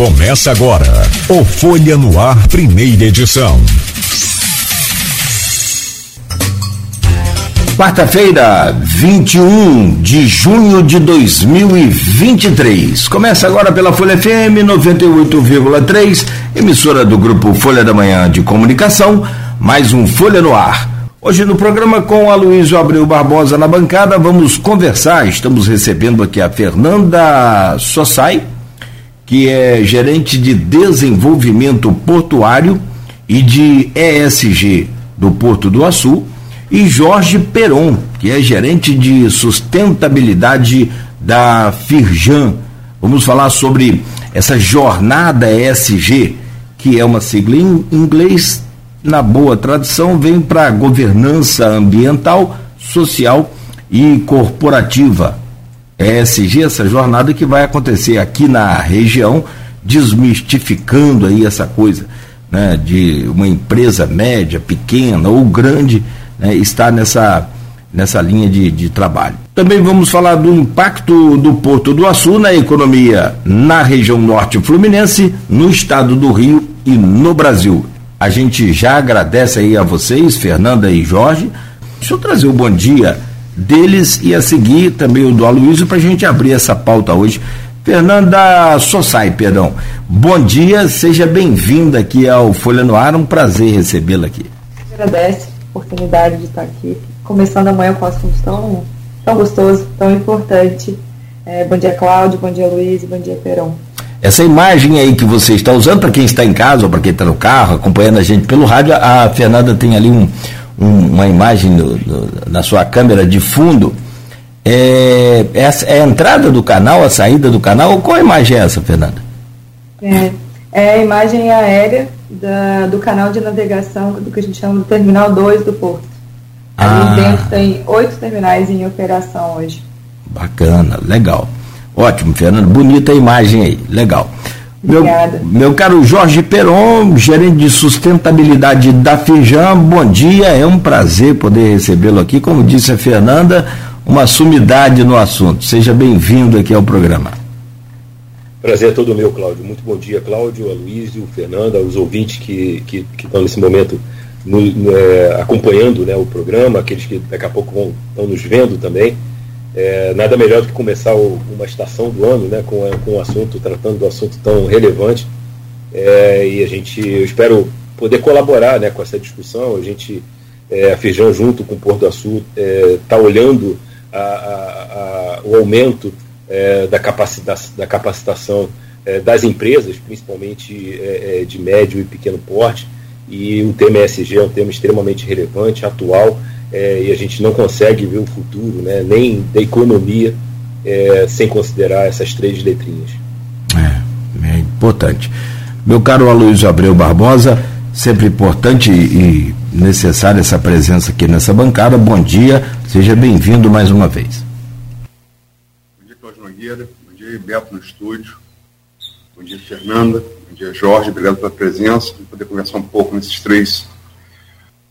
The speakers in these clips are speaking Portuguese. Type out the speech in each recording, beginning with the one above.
Começa agora o Folha no Ar, primeira edição. Quarta-feira, 21 de junho de 2023. Começa agora pela Folha FM 98,3, emissora do grupo Folha da Manhã de Comunicação, mais um Folha no Ar. Hoje no programa com a Luísa Abreu Barbosa na bancada, vamos conversar. Estamos recebendo aqui a Fernanda Sossai, que é gerente de desenvolvimento portuário e de ESG do Porto do Açu, e Jorge Peron, que é gerente de sustentabilidade da Firjan. Vamos falar sobre essa jornada ESG, que é uma sigla em inglês, na boa tradução, vem para governança ambiental, social e corporativa. ESG, essa jornada que vai acontecer aqui na região, desmistificando aí essa coisa né, de uma empresa média, pequena ou grande né, estar nessa, nessa linha de, de trabalho. Também vamos falar do impacto do Porto do Açu na economia na região norte fluminense, no estado do Rio e no Brasil. A gente já agradece aí a vocês, Fernanda e Jorge. Deixa eu trazer o um bom dia deles e a seguir também o do Aloysio para a gente abrir essa pauta hoje. Fernanda Sossai, perdão. Bom dia, seja bem-vinda aqui ao Folha no Ar, um prazer recebê-la aqui. Agradece a oportunidade de estar aqui, começando amanhã com um assunto tão, tão gostoso, tão importante. É, bom dia, Cláudio, bom dia, Luiz, bom dia, Peron. Essa imagem aí que você está usando, para quem está em casa ou para quem está no carro, acompanhando a gente pelo rádio, a Fernanda tem ali um, um, uma imagem na sua câmera de fundo, é, é, a entrada do canal, a saída do canal? Qual imagem é essa, Fernanda? É, é a imagem aérea da, do canal de navegação do que a gente chama de Terminal 2 do Porto. Ah. Ali dentro tem oito terminais em operação hoje. Bacana, legal. Ótimo, Fernando. Bonita a imagem aí, legal. Meu, meu caro Jorge Peron, gerente de sustentabilidade da Fijan, bom dia, é um prazer poder recebê-lo aqui. Como disse a Fernanda, uma sumidade no assunto. Seja bem-vindo aqui ao programa. Prazer é todo meu, Cláudio. Muito bom dia, Cláudio, Aloysio, Fernanda, os ouvintes que, que, que estão nesse momento no, no, é, acompanhando né, o programa, aqueles que daqui a pouco vão, estão nos vendo também. É, nada melhor do que começar o, uma estação do ano né, com, com um assunto, tratando do assunto tão relevante. É, e a gente, eu espero poder colaborar né, com essa discussão. A gente, é, a Feijão, junto com o Porto do Açu, está é, olhando a, a, a, o aumento é, da, capacita da capacitação é, das empresas, principalmente de médio e pequeno porte. E o tema ESG é um tema extremamente relevante, atual é, e a gente não consegue ver o futuro, né, nem da economia, é, sem considerar essas três letrinhas. É, é importante. Meu caro Aloysio Abreu Barbosa, sempre importante e necessária essa presença aqui nessa bancada. Bom dia, seja bem-vindo mais uma vez. Bom dia, Cláudio Nogueira. Bom dia, Beto no estúdio. Bom dia, Fernanda. Bom dia, Jorge. Obrigado pela presença. poder conversar um pouco nesses três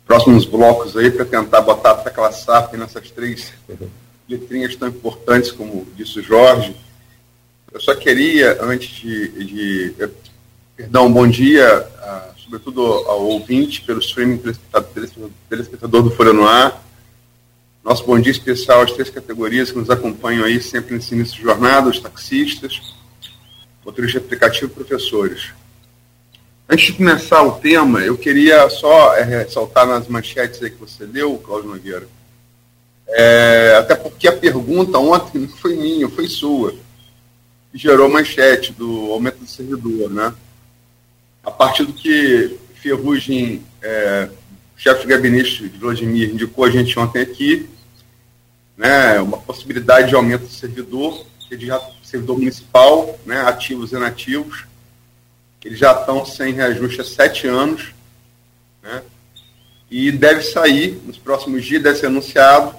próximos blocos aí para tentar botar aquela SAP nessas três letrinhas tão importantes, como disse o Jorge. Eu só queria, antes de. de perdão, bom dia, uh, sobretudo ao ouvinte, pelo streaming telespectador, telespectador do Folha no Ar. Nosso bom dia especial às três categorias que nos acompanham aí sempre nesse início de jornada: os taxistas, motoristas de aplicativo e professores. Antes de começar o tema, eu queria só é, ressaltar nas manchetes que você leu, Cláudio Nogueira, é, até porque a pergunta ontem não foi minha, foi sua, que gerou manchete do aumento do servidor, né? A partir do que Ferrugem, é, chefe de gabinete de Vladimir, indicou a gente ontem aqui, né, uma possibilidade de aumento do servidor, servidor municipal, né, ativos e inativos, eles já estão sem reajuste há sete anos, né? E deve sair nos próximos dias, deve ser anunciado.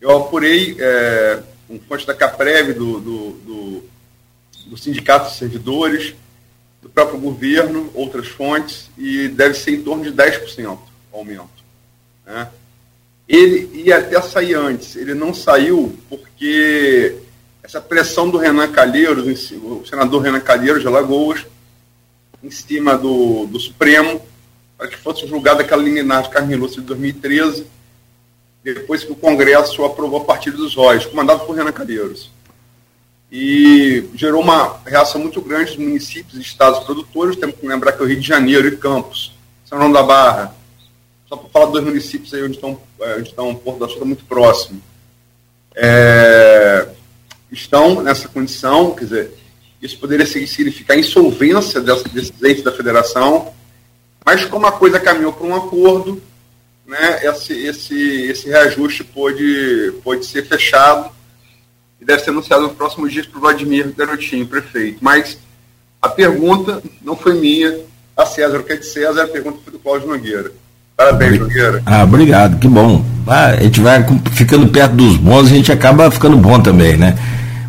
Eu apurei é, um fonte da Caprev, do, do, do, do Sindicato de Servidores, do próprio governo, outras fontes, e deve ser em torno de 10% aumento. Né? Ele ia até sair antes, ele não saiu porque essa pressão do Renan Calheiros, o senador Renan Calheiros de Alagoas, em cima do, do Supremo, para que fosse julgada aquela liminar de Carmen Lúcia de 2013, depois que o Congresso aprovou a partir dos róis, comandado por Renan Calheiros. E gerou uma reação muito grande dos municípios e estados produtores, temos que lembrar que é o Rio de Janeiro e Campos, São João da Barra, só para falar dos municípios aí onde estão, é, onde estão Porto da Sul muito próximo, é, estão nessa condição, quer dizer, isso poderia significar insolvência desses entes da federação, mas como a coisa caminhou para um acordo, né, esse, esse, esse reajuste pôde, pôde ser fechado e deve ser anunciado nos próximos dias para o Vladimir Garotinho, prefeito. Mas a pergunta não foi minha, a César, o que é de César, a pergunta foi do Cláudio Nogueira. Parabéns, Nogueira. Ah, obrigado, que bom. Ah, a gente vai ficando perto dos bons, a gente acaba ficando bom também, né?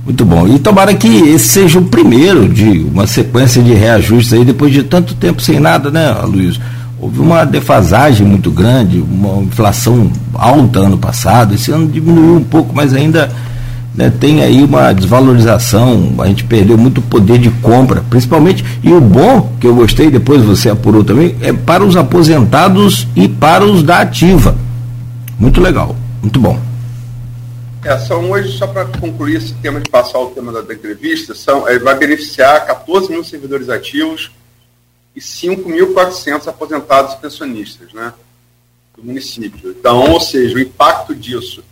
Muito bom. E tomara que esse seja o primeiro de uma sequência de reajustes aí, depois de tanto tempo sem nada, né, Luiz? Houve uma defasagem muito grande, uma inflação alta ano passado, esse ano diminuiu um pouco, mas ainda né, tem aí uma desvalorização, a gente perdeu muito poder de compra, principalmente, e o bom, que eu gostei, depois você apurou também, é para os aposentados e para os da ativa. Muito legal, muito bom. É, são hoje, só para concluir esse tema de passar o tema da, da entrevista, são, é, vai beneficiar 14 mil servidores ativos e 5.400 aposentados e pensionistas né, do município. Então, ou seja, o impacto disso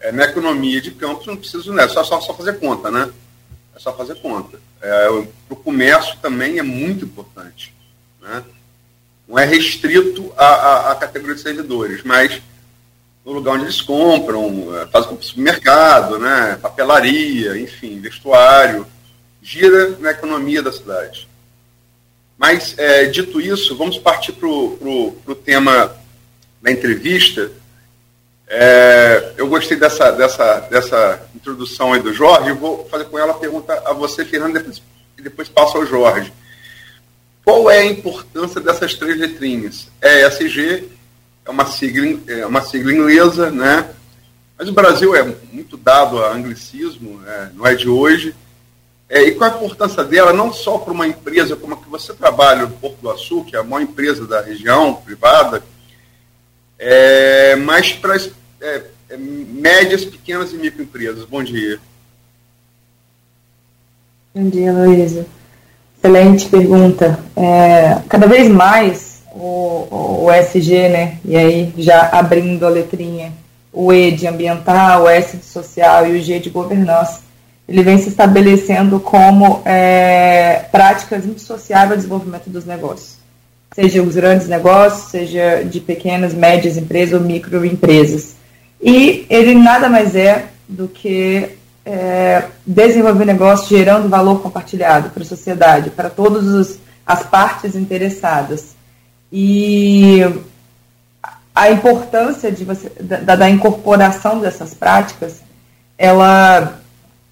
é, na economia de campos não preciso, né, só, só, só fazer conta, né? É só fazer conta. É, Para o comércio também é muito importante. Né? Não é restrito à, à categoria de servidores, mas no lugar onde eles compram, é, fazem compra supermercado, né, papelaria, enfim, vestuário, gira na economia da cidade. Mas, é, dito isso, vamos partir para o tema da entrevista. É, eu gostei dessa, dessa, dessa introdução aí do Jorge, vou fazer com ela a pergunta a você, Fernando, depois, e depois passo ao Jorge. Qual é a importância dessas três letrinhas? ESG, é uma sigla, é uma sigla inglesa, né? Mas o Brasil é muito dado a anglicismo, né? não é de hoje. É, e qual a importância dela, não só para uma empresa como a que você trabalha no Porto do Açúcar, que é a maior empresa da região, privada, é, mas para é, é, médias, pequenas e microempresas. Bom dia. Bom dia, Luísa. Excelente pergunta. É, cada vez mais o, o SG, né? E aí já abrindo a letrinha, o E de ambiental, o S de social e o G de governança, ele vem se estabelecendo como é, práticas indissociáveis ao desenvolvimento dos negócios. Seja os grandes negócios, seja de pequenas, médias empresas ou microempresas. E ele nada mais é do que é, desenvolver negócios gerando valor compartilhado para a sociedade, para todas as partes interessadas. E a importância de você, da, da incorporação dessas práticas, ela,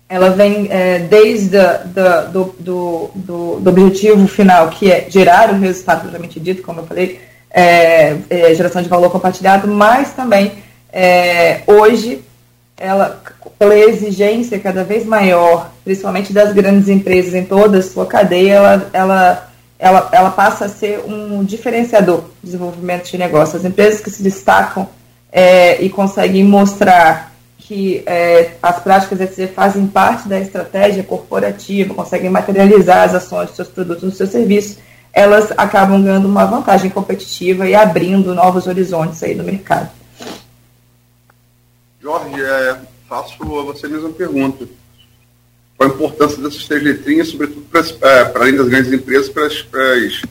ela vem é, desde a, da, do, do, do, do, objetivo final, que é gerar o resultado propriamente dito, como eu falei, é, é, geração de valor compartilhado, mas também é, hoje, ela, pela exigência cada vez maior, principalmente das grandes empresas em toda a sua cadeia, ela, ela ela, ela passa a ser um diferenciador de desenvolvimento de negócio. As empresas que se destacam é, e conseguem mostrar que é, as práticas ESG fazem parte da estratégia corporativa, conseguem materializar as ações dos seus produtos, dos seus serviços, elas acabam ganhando uma vantagem competitiva e abrindo novos horizontes aí no mercado. Jorge, é, faço a você mesma pergunta qual a importância dessas três letrinhas, sobretudo para, é, para além das grandes empresas, para as,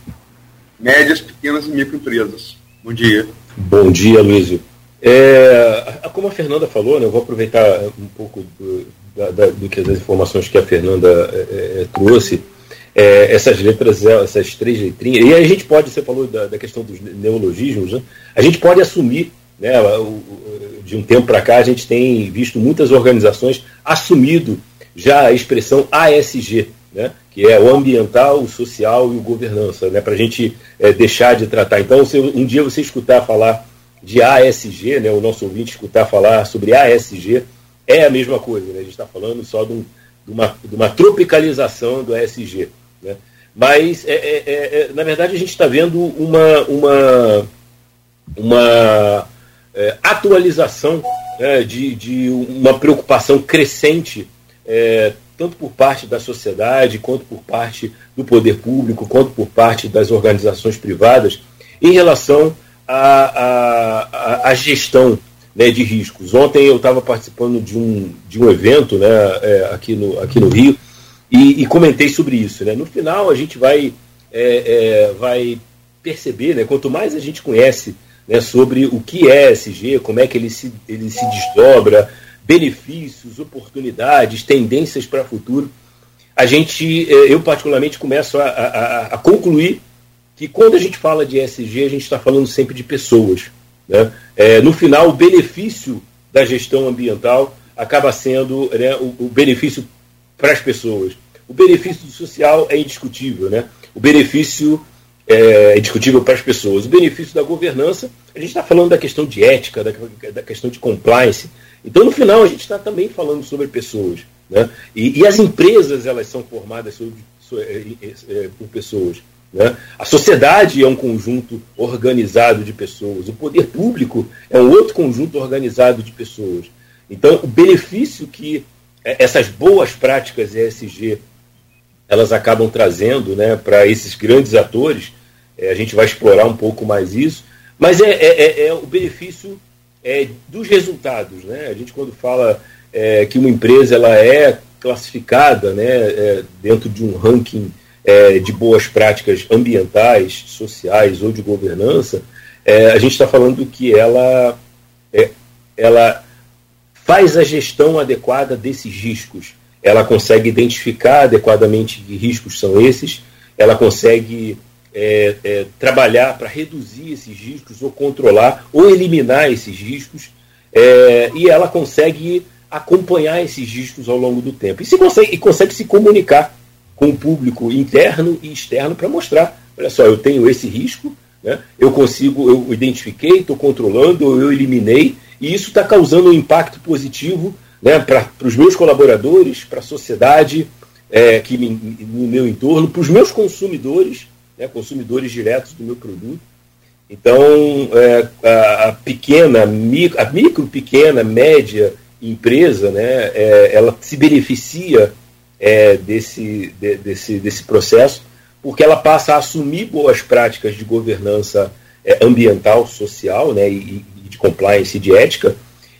médias, pequenas e microempresas. Bom dia. Bom dia, Luísio. É, como a Fernanda falou, né, eu vou aproveitar um pouco do, da, do que as informações que a Fernanda é, é, é trouxe. É, essas letras, essas três letrinhas, e a gente pode, você falou da, da questão dos neologismos, né, a gente pode assumir, né, o, de um tempo para cá, a gente tem visto muitas organizações assumido já a expressão ASG, né, que é o ambiental, o social e o governança, né, para a gente é, deixar de tratar. Então, se um dia você escutar falar de ASG, né, o nosso ouvinte escutar falar sobre ASG, é a mesma coisa, né? a gente está falando só de, um, de, uma, de, uma, tropicalização do ESG. Né? Mas, é, é, é, é, na verdade, a gente está vendo uma, uma, uma é, atualização né, de, de uma preocupação crescente, é, tanto por parte da sociedade, quanto por parte do poder público, quanto por parte das organizações privadas, em relação à, gestão né, de riscos. Ontem eu estava participando de um, de um evento né, é, aqui, no, aqui no Rio e, e, comentei sobre isso. Né? No final, a gente vai, é, é, vai perceber, né, quanto mais a gente conhece né, sobre o que é SG, como é que ele se, ele se desdobra, benefícios, oportunidades, tendências para o futuro, a gente, é, eu particularmente, começo a, a, a concluir que quando a gente fala de SG, a gente está falando sempre de pessoas. Né? É, no final, o benefício da gestão ambiental acaba sendo né, o, o, benefício para as pessoas. O benefício social é indiscutível, né? o benefício é, é discutível para as pessoas. O benefício da governança, a gente está falando da questão de ética, da, da, questão de compliance. Então, no final, a gente está também falando sobre pessoas. Né? E, e, as empresas elas são formadas sobre, sobre, é, é, por pessoas. Né? A sociedade é um conjunto organizado de pessoas, o poder público é um outro conjunto organizado de pessoas. Então, o benefício que é, essas boas práticas ESG elas acabam trazendo né, para esses grandes atores, é, a gente vai explorar um pouco mais isso, mas é, é, é, é o benefício é, dos resultados. Né? A gente, quando fala que uma empresa ela é classificada né, dentro de um ranking é, de boas práticas ambientais, sociais ou de governança, é, a gente está falando que ela, é, ela faz a gestão adequada desses riscos. Ela consegue identificar adequadamente que riscos são esses, ela consegue é, é, trabalhar para reduzir esses riscos, ou controlar, ou eliminar esses riscos, é, e ela consegue acompanhar esses riscos ao longo do tempo. E, se consegue, e consegue se comunicar com o público interno e externo para mostrar, olha só, eu tenho esse risco, né? eu consigo, eu identifiquei, estou controlando, eu eliminei, e isso está causando um impacto positivo né, para os meus colaboradores, para a sociedade é, que me, no meu entorno, para os meus consumidores, né, consumidores diretos do meu produto. Então, é, a, a, pequena, a micro, pequena, média empresa, né, é, ela se beneficia é, desse, de, desse, desse processo, porque ela passa a assumir boas práticas de governança é, ambiental, social né, e, e de compliance e de ética,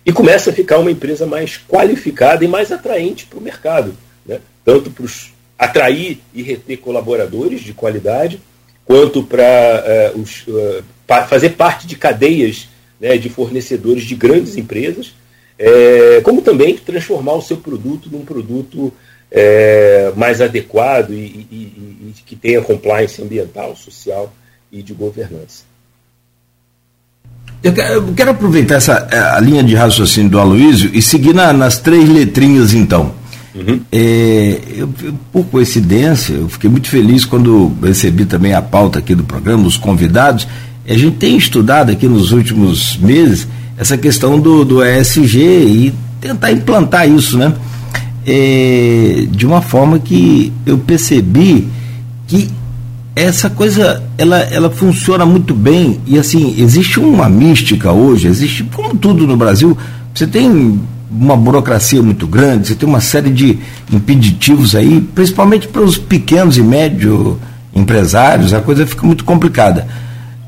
e começa a ficar uma empresa mais qualificada e mais atraente para o mercado, né? tanto para atrair e reter colaboradores de qualidade, quanto para uh, uh, fazer parte de cadeias né, de fornecedores de grandes empresas, é, como também transformar o seu produto num produto é, mais adequado e, e, e, que tenha compliance ambiental, social e de governança. Eu quero, eu quero aproveitar essa a linha de raciocínio do Aloysio e seguir na, nas três letrinhas então. Uhum. É, eu, por coincidência, eu fiquei muito feliz quando recebi também a pauta aqui do programa, os convidados. A gente tem estudado aqui nos últimos meses essa questão do, do ESG e tentar implantar isso, né? é, de uma forma que eu percebi que essa coisa ela, ela funciona muito bem e assim existe uma mística hoje existe como tudo no Brasil você tem uma burocracia muito grande você tem uma série de impeditivos aí principalmente para os pequenos e médios empresários a coisa fica muito complicada.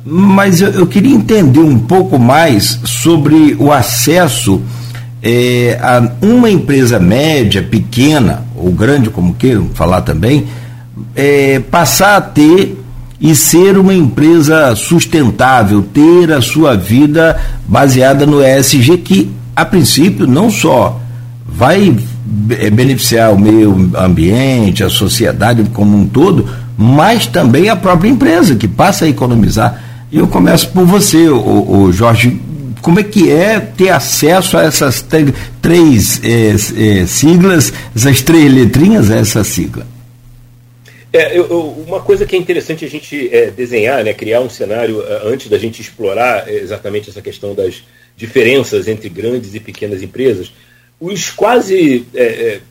Mas eu, eu queria entender um pouco mais sobre o acesso é, a uma empresa média, pequena ou grande, como queiram falar também, é, passar a ter e ser uma empresa sustentável, ter a sua vida baseada no ESG, que a princípio não só vai é, beneficiar o meio ambiente, a sociedade como um todo, mas também a própria empresa, que passa a economizar. E eu começo por você, o, o Jorge como é que é ter acesso a essas três é, é, siglas, essas três letrinhas essa sigla? É, eu, uma coisa que é interessante a gente é, desenhar, né, criar um cenário é, antes da gente explorar exatamente essa questão das diferenças entre grandes e pequenas empresas, os quase, é,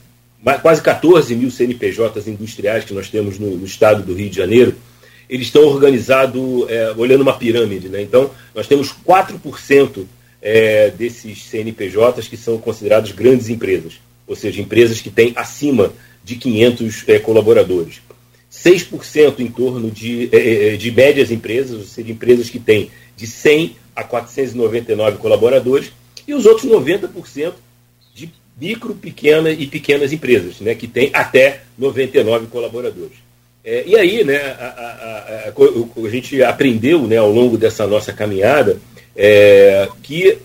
é, quase 14 mil CNPJs industriais que nós temos no, no estado do Rio de Janeiro, eles estão organizados é, olhando uma pirâmide. Né? Então, nós temos 4% é, desses CNPJs que são considerados grandes empresas, ou seja, empresas que têm acima de 500 é, colaboradores. 6% em torno de, é, é, de médias empresas, ou seja, empresas que têm de 100 a 499 colaboradores, e os outros 90% de micro, pequenas e pequenas empresas, né, que têm até 99 colaboradores. É, e aí, né, a, a, a, a, gente aprendeu né, ao longo dessa nossa caminhada é, que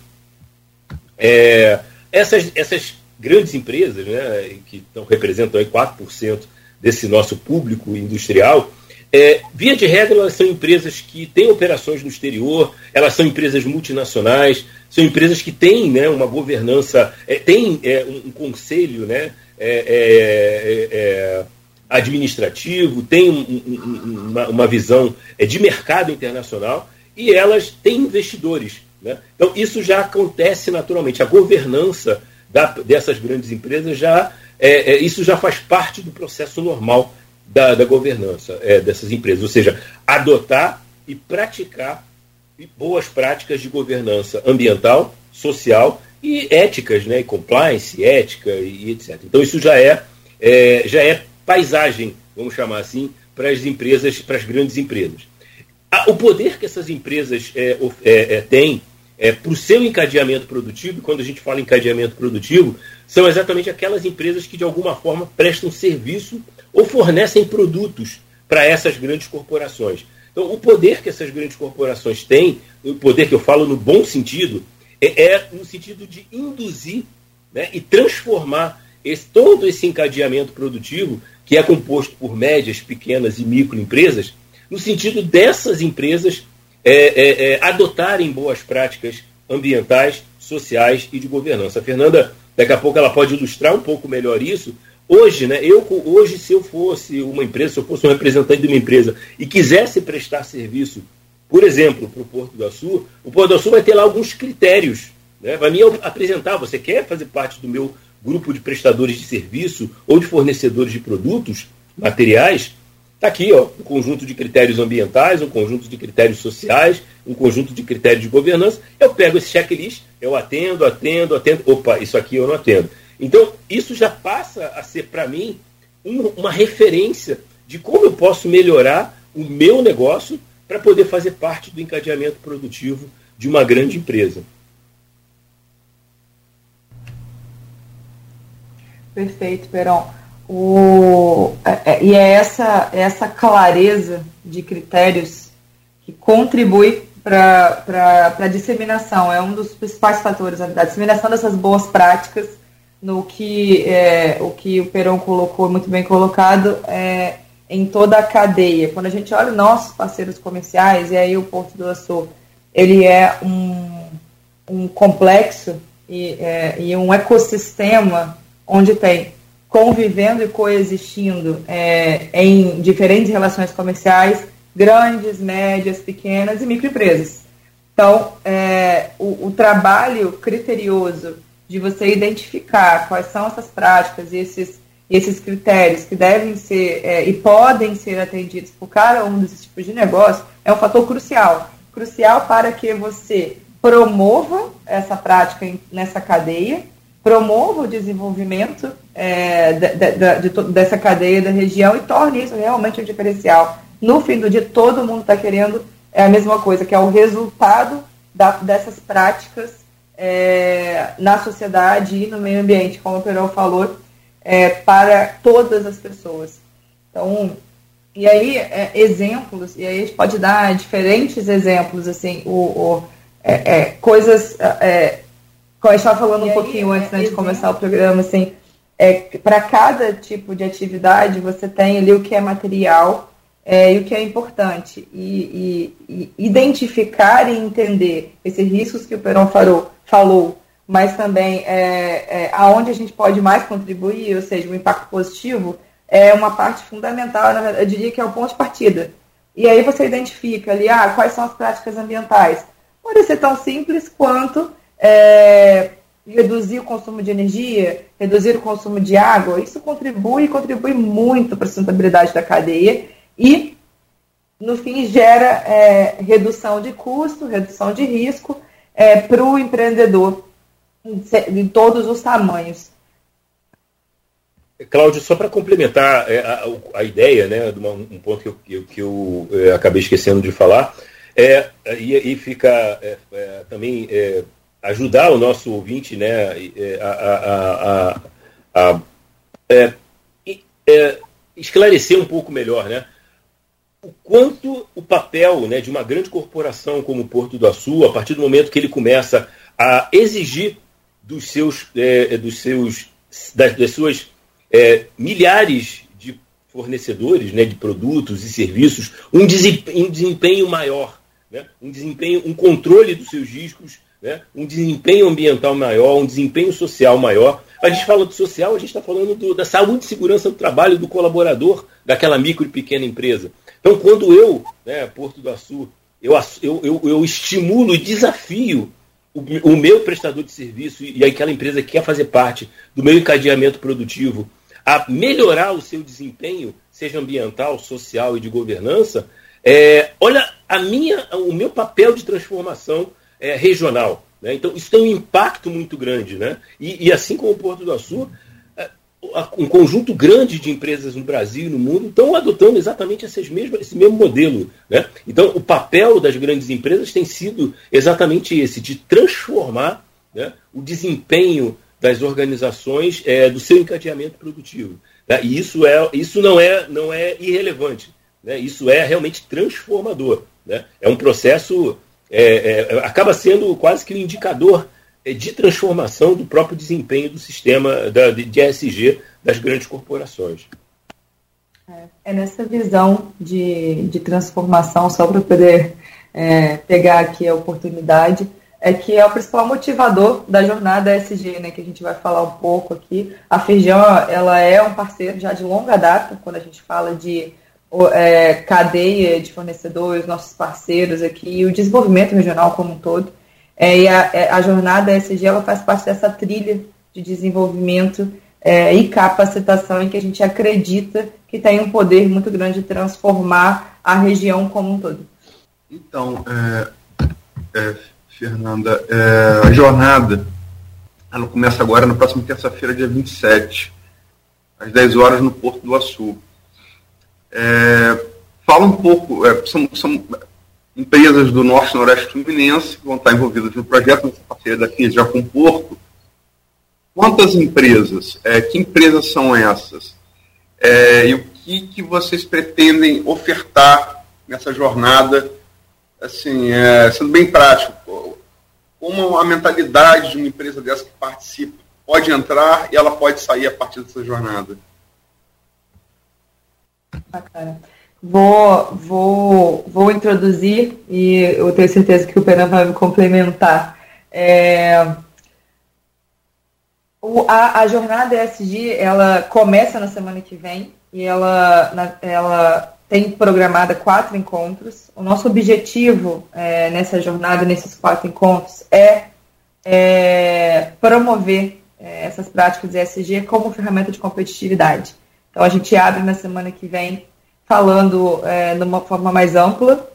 é, essas, essas grandes empresas, né, que estão, representam aí 4% desse nosso público industrial, é, via de regra, elas são empresas que têm operações no exterior, elas são empresas multinacionais, são empresas que têm né, uma governança, é, têm é, um, um, conselho né, é, é, é, administrativo, têm um, um, uma, uma, visão de mercado internacional e elas têm investidores. Né? Então, isso já acontece naturalmente. A governança da, dessas grandes empresas já, isso já faz parte do processo normal da, da governança é, dessas empresas, ou seja, adotar e praticar boas práticas de governança ambiental, social e éticas, né, e compliance, ética e, etc. Então isso já é, é, já é paisagem, vamos chamar assim, para as empresas, para as grandes empresas. O poder que essas empresas é, é, é têm é, para o seu encadeamento produtivo, e quando a gente fala em encadeamento produtivo, são exatamente aquelas empresas que de alguma forma prestam serviço ou fornecem produtos para essas grandes corporações. Então, o poder que essas grandes corporações têm, o poder que eu falo no bom sentido, é, é no sentido de induzir né, e transformar esse, todo esse encadeamento produtivo, que é composto por médias, pequenas e microempresas, no sentido dessas empresas é, é, é, adotarem boas práticas ambientais, sociais e de governança. A Fernanda, daqui a pouco, ela pode ilustrar um pouco melhor isso, Hoje, né, eu, hoje, se eu fosse uma empresa, se eu fosse um representante de uma empresa e quisesse prestar serviço, por exemplo, para o Porto do Açu, o Porto do Açu vai ter lá alguns critérios. Né, vai me apresentar, você quer fazer parte do meu grupo de prestadores de serviço ou de fornecedores de produtos, materiais? Está aqui ó, um conjunto de critérios ambientais, um conjunto de critérios sociais, um conjunto de critérios de governança. Eu pego esse checklist, eu atendo, atendo, atendo. Opa, isso aqui eu não atendo. Então, isso já passa a ser, para mim, um, uma referência de como eu posso melhorar o meu negócio para poder fazer parte do encadeamento produtivo de uma grande empresa. Perfeito, Peron. O, é, é, e é essa, essa clareza de critérios que contribui para a disseminação, é um dos principais fatores, a disseminação dessas boas práticas no que é, o que o Perão colocou, muito bem colocado, é, em toda a cadeia. Quando a gente olha nossos parceiros comerciais, e aí o Porto do Açu, ele é um, um complexo e, é, e um ecossistema onde tem convivendo e coexistindo é, em diferentes relações comerciais, grandes, médias, pequenas e microempresas. Então, é, o, o trabalho criterioso de você identificar quais são essas práticas e esses, esses critérios que devem ser é, e podem ser atendidos por cada um desses tipos de negócio é um fator crucial. Crucial para que você promova essa prática nessa cadeia, promova o desenvolvimento é, de, de, de, dessa cadeia da região e torne isso realmente um diferencial. No fim do dia, todo mundo está querendo é a mesma coisa, que é o resultado da, dessas práticas é, na sociedade e no meio ambiente, como o Perol falou, é, para todas as pessoas. Então, e aí, é, exemplos, e aí a gente pode dar diferentes exemplos, assim, o, o é, é, coisas, é, como a gente estava falando e um aí, pouquinho antes né, de começar o programa, assim, é, para cada tipo de atividade você tem ali o que é material, é, e o que é importante, e, e, e, identificar e entender esses riscos que o Perón falou, falou mas também é, é, aonde a gente pode mais contribuir, ou seja, o impacto positivo, é uma parte fundamental, eu diria que é o ponto de partida. E aí você identifica ali, ah, quais são as práticas ambientais. Pode ser tão simples quanto é, reduzir o consumo de energia, reduzir o consumo de água, isso contribui contribui muito para a sustentabilidade da cadeia e, no fim, gera é, redução de custo, redução de risco é, para o empreendedor em todos os tamanhos. Cláudio, só para complementar é, a, a, ideia, né, de uma, um ponto que eu, eu, que eu é, acabei esquecendo de falar, é, e, e fica é, é também é, ajudar o nosso ouvinte né, é, a, a, a esclarecer um pouco melhor né, o quanto o papel né, de uma grande corporação como o Porto do Açu, a partir do momento que ele começa a exigir dos seus, dos seus das, das suas é, milhares de fornecedores né, de produtos e serviços um desempenho, um desempenho maior, né, um desempenho, um controle dos seus riscos, né, um desempenho ambiental maior, um desempenho social maior. A gente fala do social, a gente está falando do, da saúde e segurança do trabalho do colaborador daquela micro e pequena empresa. Então, quando eu, né, Porto do Açu, eu, eu, eu, eu estimulo e desafio o, o meu prestador de serviço e aquela empresa que quer fazer parte do meu encadeamento produtivo a melhorar o seu desempenho, seja ambiental, social e de governança, é, olha a minha, o meu papel de transformação é, regional. Né? Então, isso tem um impacto muito grande. Né? E, e assim como o Porto do Açu, um conjunto grande de empresas no Brasil e no mundo estão adotando exatamente esses mesmos, esse mesmo modelo. Né? Então, o papel das grandes empresas tem sido exatamente esse, de transformar né, o desempenho das organizações é, do seu encadeamento produtivo. Tá? E isso, é, isso não, é, não é irrelevante. Né? Isso é realmente transformador. Né? É um processo, é, é, acaba sendo quase que um indicador de transformação do próprio desempenho do sistema da, de, ESG das grandes corporações. É, é nessa visão de, de transformação, só para poder é, pegar aqui a oportunidade, é que é o principal motivador da jornada SG, né, que a gente vai falar um pouco aqui. A Feijão, ela é um parceiro já de longa data, quando a gente fala de é, cadeia de fornecedores, nossos parceiros aqui, e o desenvolvimento regional como um todo. É, e a, é, a, jornada SG, ela faz parte dessa trilha de desenvolvimento é, e capacitação em que a gente acredita que tem um poder muito grande de transformar a região como um todo. Então, é, é Fernanda. É, a jornada ela começa agora na próxima terça-feira, dia 27, às 10 horas, no Porto do Açu. É, fala um pouco, são, são, empresas do Norte e Noroeste Fluminense vão estar envolvidas no projeto, nessa parceria daqui já com o Porto. Quantas empresas? É, que empresas são essas? É, e o que, que vocês pretendem ofertar nessa jornada assim, é, sendo bem prático, como a mentalidade de uma empresa dessa que participa pode entrar e ela pode sair a partir dessa jornada? Bacana. Vou, vou, vou introduzir e eu tenho certeza que o Penan vai me complementar. É, a, a jornada ESG ela começa na semana que vem e ela, na, ela tem programada quatro encontros. O nosso objetivo é, nessa jornada, nesses quatro encontros, é, é promover é, essas práticas ESG como ferramenta de competitividade. Então, a gente abre na semana que vem falando é, de uma forma mais ampla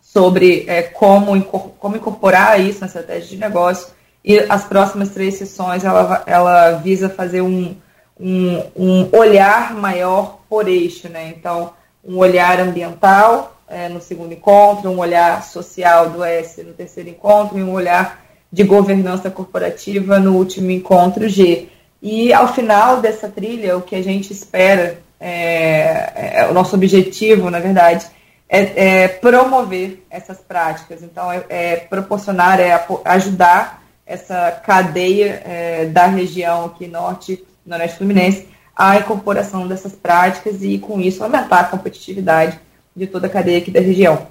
sobre é, como, como incorporar isso na estratégia de negócio. E as próximas três sessões, ela, ela visa fazer um, um, um olhar maior por eixo, né? Então, um olhar ambiental é, no segundo encontro, um olhar social do S no terceiro encontro e um olhar de governança corporativa no último encontro G. E ao final dessa trilha, o que a gente espera, é, é o nosso objetivo, na verdade, é, é promover essas práticas. Então, é, é proporcionar, é ajudar essa cadeia é, da região aqui norte, noroeste fluminense, a incorporação dessas práticas e, com isso, aumentar a competitividade de toda a cadeia aqui da região.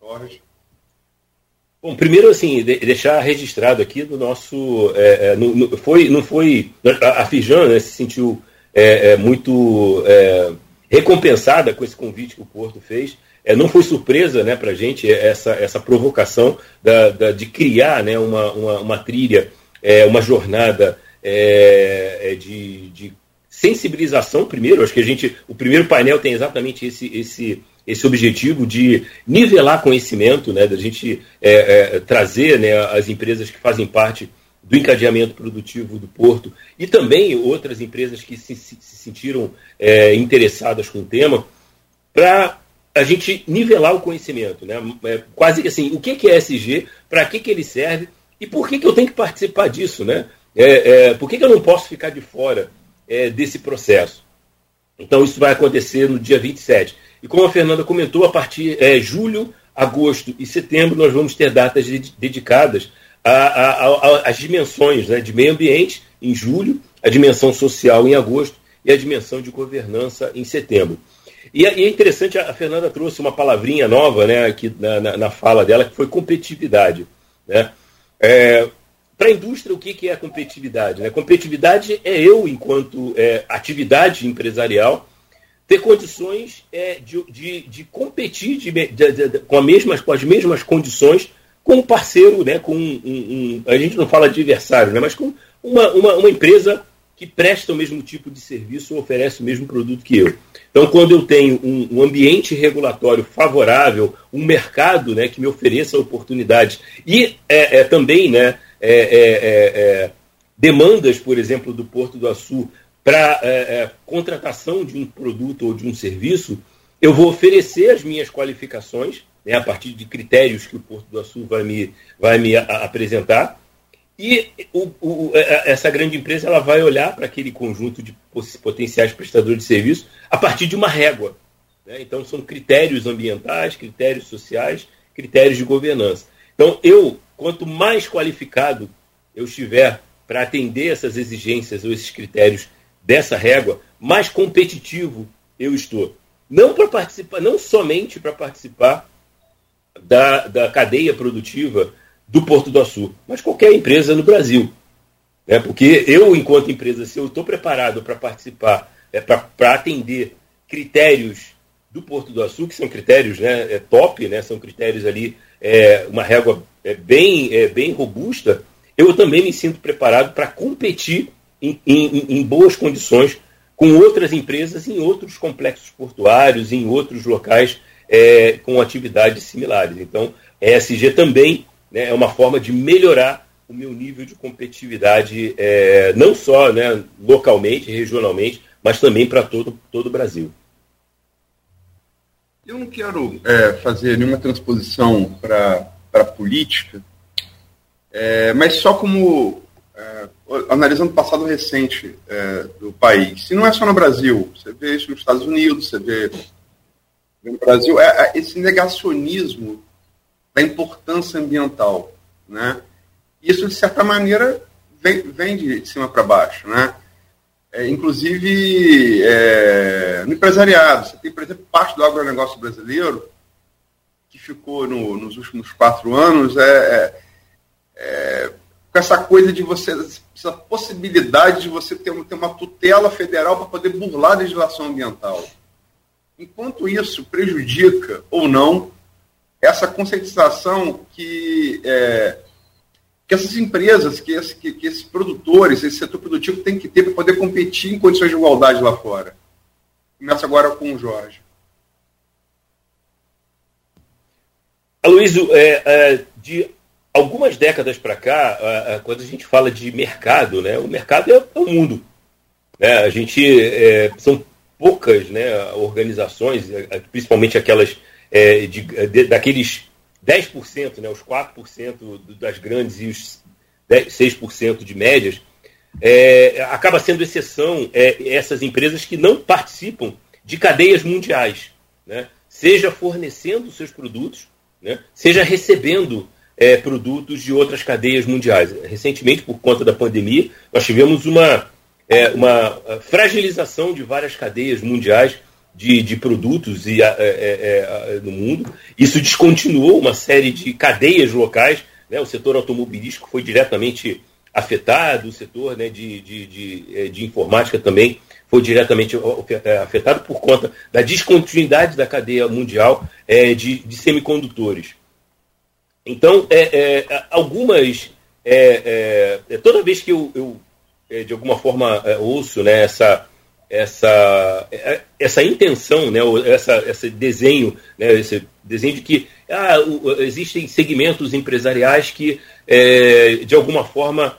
Jorge. Bom, primeiro, assim, de, deixar registrado aqui do nosso. É, é, no, no, foi, não foi. A, a Fijan né, se sentiu é, é muito é, recompensada com esse convite que o Porto fez é, não foi surpresa né, para a gente essa, essa provocação da, da, de criar né, uma, uma, uma trilha, é, uma jornada é, é, de, de sensibilização primeiro. Acho que a gente, o primeiro painel tem exatamente esse, esse, esse objetivo de nivelar conhecimento, né, da gente é, é, trazer né, as empresas que fazem parte do encadeamento produtivo do porto e também outras empresas que se, se sentiram é, interessadas com o tema para a gente nivelar o conhecimento, né? É, quase assim, o que, é SG, para que, que ele serve e por que, que eu tenho que participar disso, né? É, é, por que, que eu não posso ficar de fora é, desse processo? Então, isso vai acontecer no dia 27. E como a Fernanda comentou, a partir de é, julho, agosto e setembro, nós vamos ter datas dedicadas às dimensões né, de meio ambiente, em julho, a dimensão social em agosto e a dimensão de governança em setembro. E, e é interessante, a Fernanda trouxe uma palavrinha nova né, aqui na, na, na fala dela, que foi competitividade. Né? É, para a indústria, o que, que é a competitividade? Né? Competitividade é eu, enquanto é, atividade empresarial, ter condições é, de, de, de, competir de, com, a com as mesmas condições com um parceiro, né, com um, um, a gente não fala de adversário, né, mas com uma, uma, uma empresa que presta o mesmo tipo de serviço ou oferece o mesmo produto que eu. Então, quando eu tenho um, um ambiente regulatório favorável, um mercado né, que me ofereça oportunidades e é, é também né, é, é, é, é demandas, por exemplo, do Porto do Açu para contratação de um produto ou de um serviço, eu vou oferecer as minhas qualificações, né, a partir de critérios que o Porto do Açu vai me, vai me a, apresentar, e o, o, essa grande empresa ela vai olhar para aquele conjunto de potenciais prestadores de serviço a partir de uma régua. Né? Então, são critérios ambientais, critérios sociais, critérios de governança. Então, eu, quanto mais qualificado eu estiver para atender essas exigências ou esses critérios dessa régua, mais competitivo eu estou. Não para participar, não somente para participar da, da cadeia produtiva do Porto do Açu, mas qualquer empresa no Brasil. Né? Porque eu, enquanto empresa, se eu estou preparado para participar, é, para atender critérios do Porto do Açu, que são critérios né, é, top, né, são critérios ali, é, uma régua é, bem, é, bem robusta, eu também me sinto preparado para competir em, em, em, boas condições com outras empresas em outros complexos portuários, em outros locais é, com atividades similares. Então, ESG também né, é uma forma de melhorar o meu nível de competitividade, é, não só né, localmente, regionalmente, mas também para todo, todo o Brasil. Eu não quero é, fazer nenhuma transposição para a política, é, mas só como é, analisando o passado recente é, do país. Se não é só no Brasil, você vê isso nos Estados Unidos, você vê no Brasil, é, é esse negacionismo da importância ambiental. Né? Isso, de certa maneira, vem, vem de cima para baixo. Né? É, inclusive, é, no empresariado, você tem, por exemplo, parte do agronegócio brasileiro que ficou no, nos últimos quatro anos é, é, é, com essa coisa de você, essa possibilidade de você ter, ter uma tutela federal para poder burlar a legislação ambiental. Enquanto isso prejudica ou não essa conscientização que, é, que essas empresas, que, esse, que, que, esses produtores, esse setor produtivo tem que ter para poder competir em condições de igualdade lá fora. Começa agora com o Jorge. Aloysio, é, é, de algumas décadas para cá, é, quando a gente fala de mercado, né, o mercado é, é o mundo. Né? A gente é, são poucas né, organizações, é, principalmente aquelas é, de, de, daqueles 10%, né, os 4% das grandes e os 10, 6% de médias, é, acaba sendo exceção é, essas empresas que não participam de cadeias mundiais, né, seja fornecendo seus produtos, né, seja recebendo é, produtos de outras cadeias mundiais. Recentemente, por conta da pandemia, nós tivemos uma, é, uma fragilização de várias cadeias mundiais de, de produtos e, é, é, é, no mundo. Isso descontinuou uma série de cadeias locais. Né? O setor automobilístico foi diretamente afetado, o setor né, de, de, de, é, de, informática também foi diretamente afetado por conta da descontinuidade da cadeia mundial é, de, de, semicondutores. Então, é, é algumas. Toda vez que eu, eu de alguma forma, ouço né, essa, essa, essa intenção, né, essa, esse desenho, né, esse desenho de que ah, existem segmentos empresariais que, de alguma forma,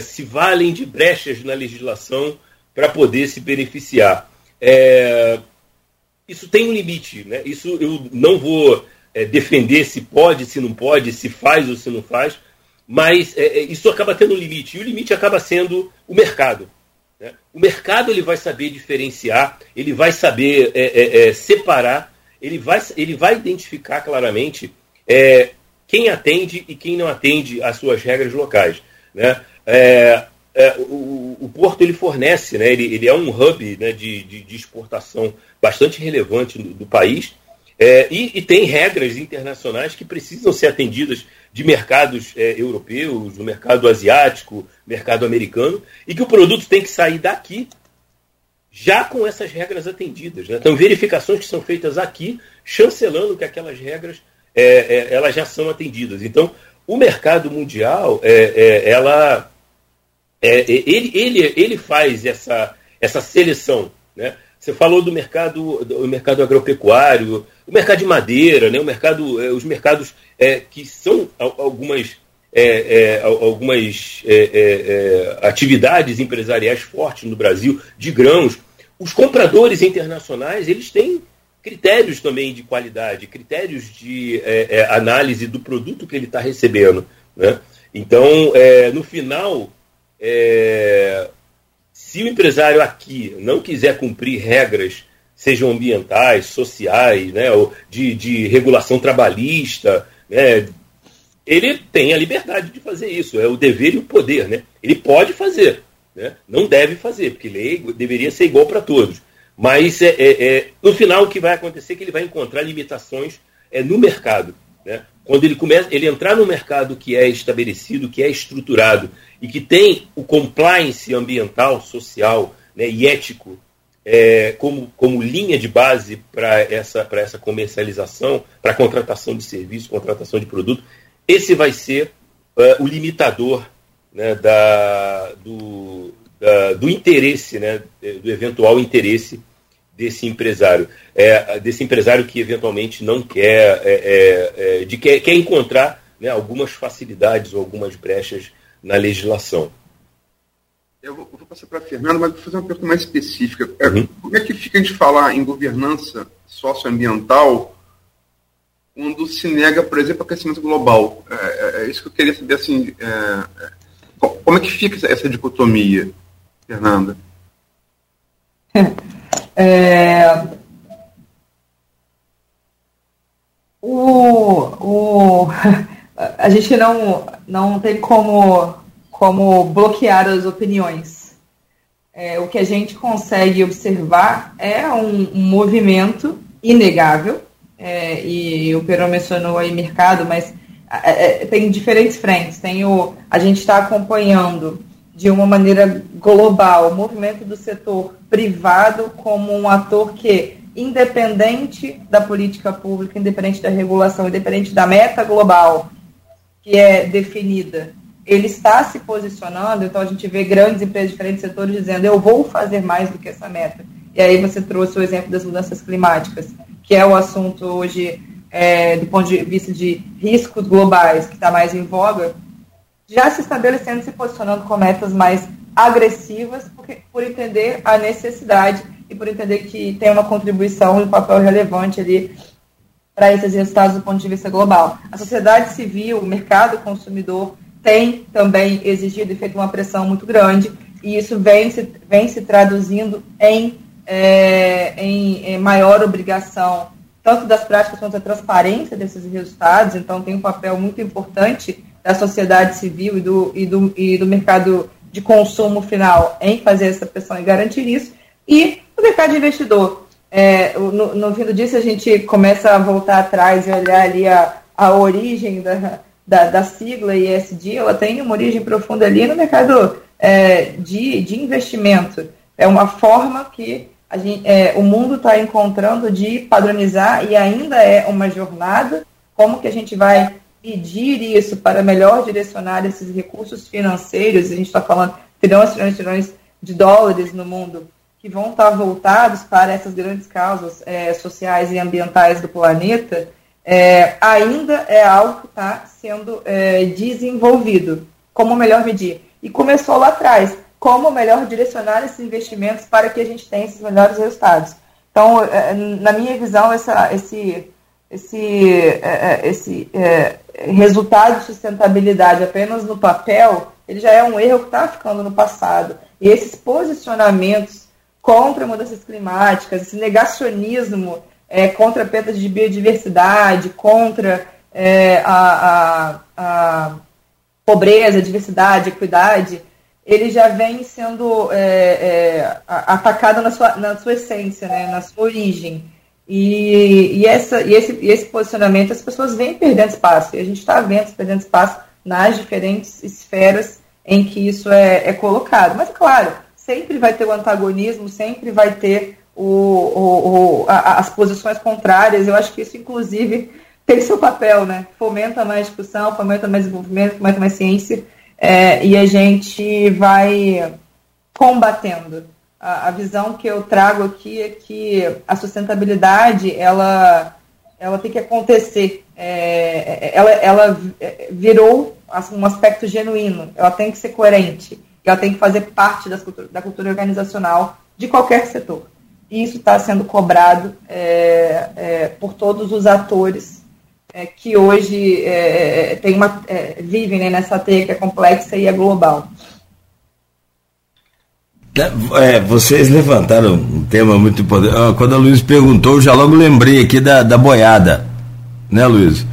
se valem de brechas na legislação para poder se beneficiar. É, isso tem um limite, né? Isso eu não vou é, defender se pode, se não pode, se faz ou se não faz, mas é, é isso acaba tendo um limite e o limite acaba sendo o mercado. Né? O mercado ele vai saber diferenciar, ele vai saber é, é, separar, ele vai, ele vai identificar claramente quem atende e quem não atende às suas regras locais. Né? É, é, o, o, porto ele fornece, né, ele, ele é um hub né, de, de, de exportação bastante relevante do, do país é, e, e, tem regras internacionais que precisam ser atendidas de mercados é, europeus, no mercado asiático, mercado americano, e que o produto tem que sair daqui já com essas regras atendidas. Né? Então, verificações que são feitas aqui, chancelando que aquelas regras é, é, elas já são atendidas. Então, o mercado mundial, é, ela é, ele, ele, ele faz essa, essa seleção. Né? Você falou do mercado, do mercado agropecuário, o mercado de madeira, né? o mercado, é, os mercados é, que são algumas, é algumas atividades empresariais fortes no Brasil, de grãos. Os compradores internacionais eles têm critérios também de qualidade, critérios de análise do produto que ele está recebendo. Né? Então, no final, se o empresário aqui não quiser cumprir regras, sejam ambientais, sociais, né, ou de, de regulação trabalhista, né, ele tem a liberdade de fazer isso, é o dever e o poder. Né? Ele pode fazer, né? não deve fazer, porque lei deveria ser igual para todos. Mas é, é, é, no final o que vai acontecer é que ele vai encontrar limitações é, no mercado. Né? Quando ele começa, ele entrar no mercado que é estabelecido, que é estruturado e que tem o compliance ambiental, social né, e ético é, como, como linha de base para essa, essa comercialização, para contratação de serviço, contratação de produto, esse vai ser uh, o limitador né, da, do, da, do interesse, né, do eventual interesse desse empresário, é, desse empresário que eventualmente não quer, é, é, é de quer, quer encontrar né, algumas facilidades ou algumas brechas na legislação. Eu vou, vou passar para a Fernanda, mas vou fazer uma pergunta mais específica. É, uhum. Como é que fica a gente falar em governança socioambiental quando se nega, por exemplo, aquecimento global? É, é, é isso que eu queria saber, assim, é, é como é que fica essa dicotomia, Fernanda? É, o, o, a gente não, não tem como, como bloquear as opiniões. É, o que a gente consegue observar é um, um movimento inegável, é, e o Perão mencionou aí mercado, mas é, é tem diferentes frentes. Tem o, a gente está acompanhando de uma maneira global o movimento do setor privado como um ator que independente da política pública, independente da regulação, independente da meta global que é definida, ele está se posicionando, então a gente vê grandes empresas de diferentes setores dizendo eu vou fazer mais do que essa meta. E aí você trouxe o exemplo das mudanças climáticas, que é o assunto hoje, é, do ponto de vista de riscos globais, que está mais em voga, já se estabelecendo, se posicionando com metas mais agressivas, porque, por entender a necessidade e por entender que tem uma contribuição e um papel relevante ali para esses resultados do ponto de vista global. A sociedade civil, o mercado consumidor tem também exigido e feito uma pressão muito grande, e isso vem se, vem se traduzindo em, é, em, em maior obrigação, tanto das práticas quanto da transparência desses resultados, então tem um papel muito importante da sociedade civil e do, e do, e do mercado de consumo final em fazer essa pressão e garantir isso, e o mercado de investidor. É, no, no fim do dia, se a gente começa a voltar atrás e olhar ali a, a origem da, da, da sigla ISD, ela tem uma origem profunda ali no mercado é, de, de investimento. é uma forma que gente, é, o mundo está encontrando de padronizar e ainda é uma jornada. Como que a gente vai pedir isso para melhor direcionar esses recursos financeiros? A gente está falando trilhões, trilhões, trilhões de dólares no mundo que vão estar voltados para essas grandes causas é, sociais e ambientais do planeta, é, ainda é algo que está sendo é, desenvolvido. Como melhor medir? E começou lá atrás. Como melhor direcionar esses investimentos para que a gente tenha esses melhores resultados? Então, é, na minha visão, essa, esse, esse, é, é, esse resultado de sustentabilidade apenas no papel, ele já é um erro que está ficando no passado. E esses posicionamentos contra mudanças climáticas, esse negacionismo é, contra perda de biodiversidade, contra é, a, a, a, pobreza, diversidade, equidade, ele já vem sendo é, é atacado na sua, na sua essência, né, na sua origem. E, e, essa, e, esse, e esse posicionamento, as pessoas vêm perdendo espaço, e a gente está vendo perdendo espaço nas diferentes esferas em que isso é, é colocado. Mas, claro, sempre vai ter o antagonismo, sempre vai ter o, o, o a, as posições contrárias. Eu acho que isso, inclusive, tem seu papel, né? Fomenta mais discussão, fomenta mais desenvolvimento, fomenta mais ciência, é, e a gente vai combatendo. A, a, visão que eu trago aqui é que a sustentabilidade, ela, ela tem que acontecer. É, ela, ela virou um aspecto genuíno, ela tem que ser coerente ela tem que fazer parte da cultura, da cultura organizacional de qualquer setor. E isso está sendo cobrado é, é, por todos os atores é, que hoje é, tem uma, é, vivem né, nessa teia que é complexa e é global. É, vocês levantaram um tema muito importante. Quando a Luiz perguntou, eu já logo lembrei aqui da, da boiada, né, Luiz?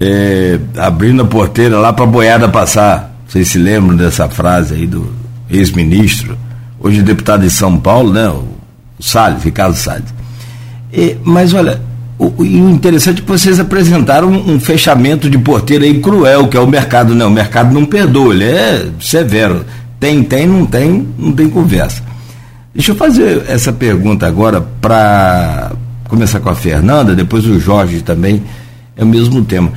É, abrindo a porteira lá para a boiada passar. Vocês se lembram dessa frase aí do ex-ministro, hoje deputado de São Paulo, né? O Salles, Ricardo Salles. E, mas olha, o, o, interessante é que vocês apresentaram um, um, fechamento de porteira aí cruel, que é o mercado, né? O mercado não perdoa, ele é severo. Tem, tem, não tem, não tem conversa. Deixa eu fazer essa pergunta agora para começar com a Fernanda, depois o Jorge também, é o mesmo tema.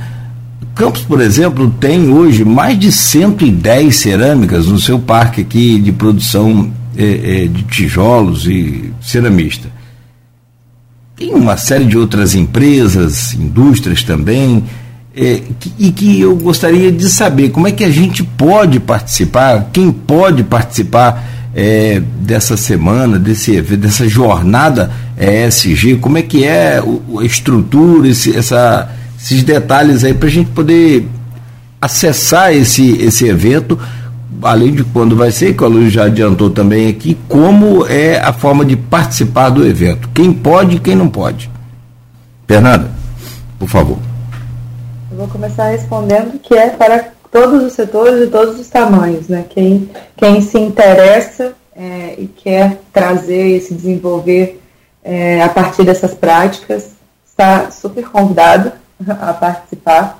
Campos, por exemplo, tem hoje mais de 110 cerâmicas no seu parque aqui de produção é, é, de tijolos e ceramista. Tem uma série de outras empresas, indústrias também, é, que, e que eu gostaria de saber como é que a gente pode participar, quem pode participar é, dessa semana, desse, dessa jornada ESG, como é que é a estrutura, esse, essa esses detalhes aí para a gente poder acessar esse, esse evento, além de quando vai ser, que a Luiz já adiantou também aqui, como é a forma de participar do evento. Quem pode e quem não pode. Fernanda, por favor. Eu vou começar respondendo que é para todos os setores e todos os tamanhos, né? Quem, quem se interessa é, e quer trazer e se desenvolver é, a partir dessas práticas está super convidado a participar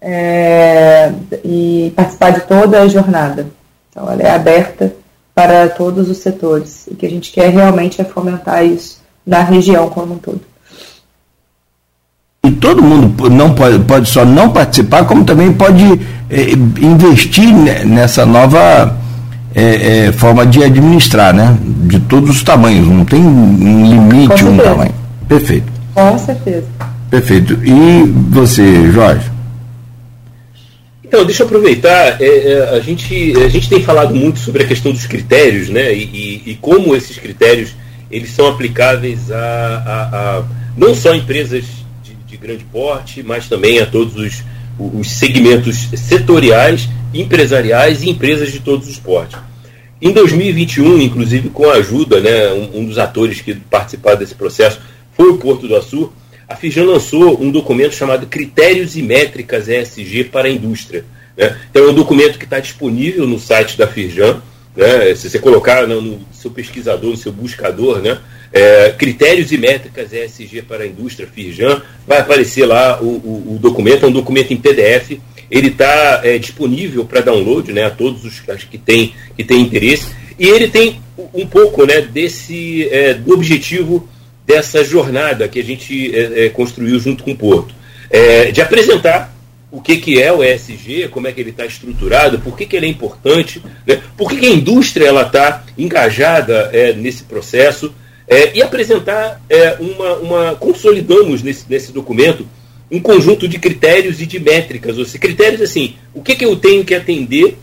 é, e participar de toda a jornada. Então, ela é aberta para todos os setores. E o que a gente quer realmente é fomentar isso na região como um todo. E todo mundo não pode, pode só não participar, como também pode é, investir nessa nova é, é, forma de administrar, né? De todos os tamanhos, não tem um limite, um tamanho. Perfeito. Com certeza. Perfeito. E você, Jorge? Então, deixa eu aproveitar. É, é, a, gente, a gente tem falado muito sobre a questão dos critérios, né? E, e, e como esses critérios eles são aplicáveis a, a, a não só empresas de, de, grande porte, mas também a todos os, os segmentos setoriais, empresariais e empresas de todos os portes. Em 2021, inclusive com a ajuda, né, um, um dos atores que participaram desse processo foi o Porto do Açu, a Firjan lançou um documento chamado Critérios e Métricas ESG para a Indústria. Né? Então é um documento que está disponível no site da Firjan. Né? Se você colocar no, no, seu pesquisador, no seu buscador, né? É, critérios e métricas ESG para a indústria Firjan, vai aparecer lá o, o, o documento, é um documento em PDF. Ele está é, disponível para download né, a todos os que têm que têm interesse. E ele tem um pouco né, desse é, do objetivo dessa jornada que a gente é, é construiu junto com o Porto. É, de apresentar o que, que é o ESG, como é que ele está estruturado, por que, que ele é importante, né, por que, que a indústria está engajada é, nesse processo, e apresentar uma, uma. Consolidamos nesse, nesse documento um conjunto de critérios e de métricas, ou seja, critérios assim, o que, que eu tenho que atender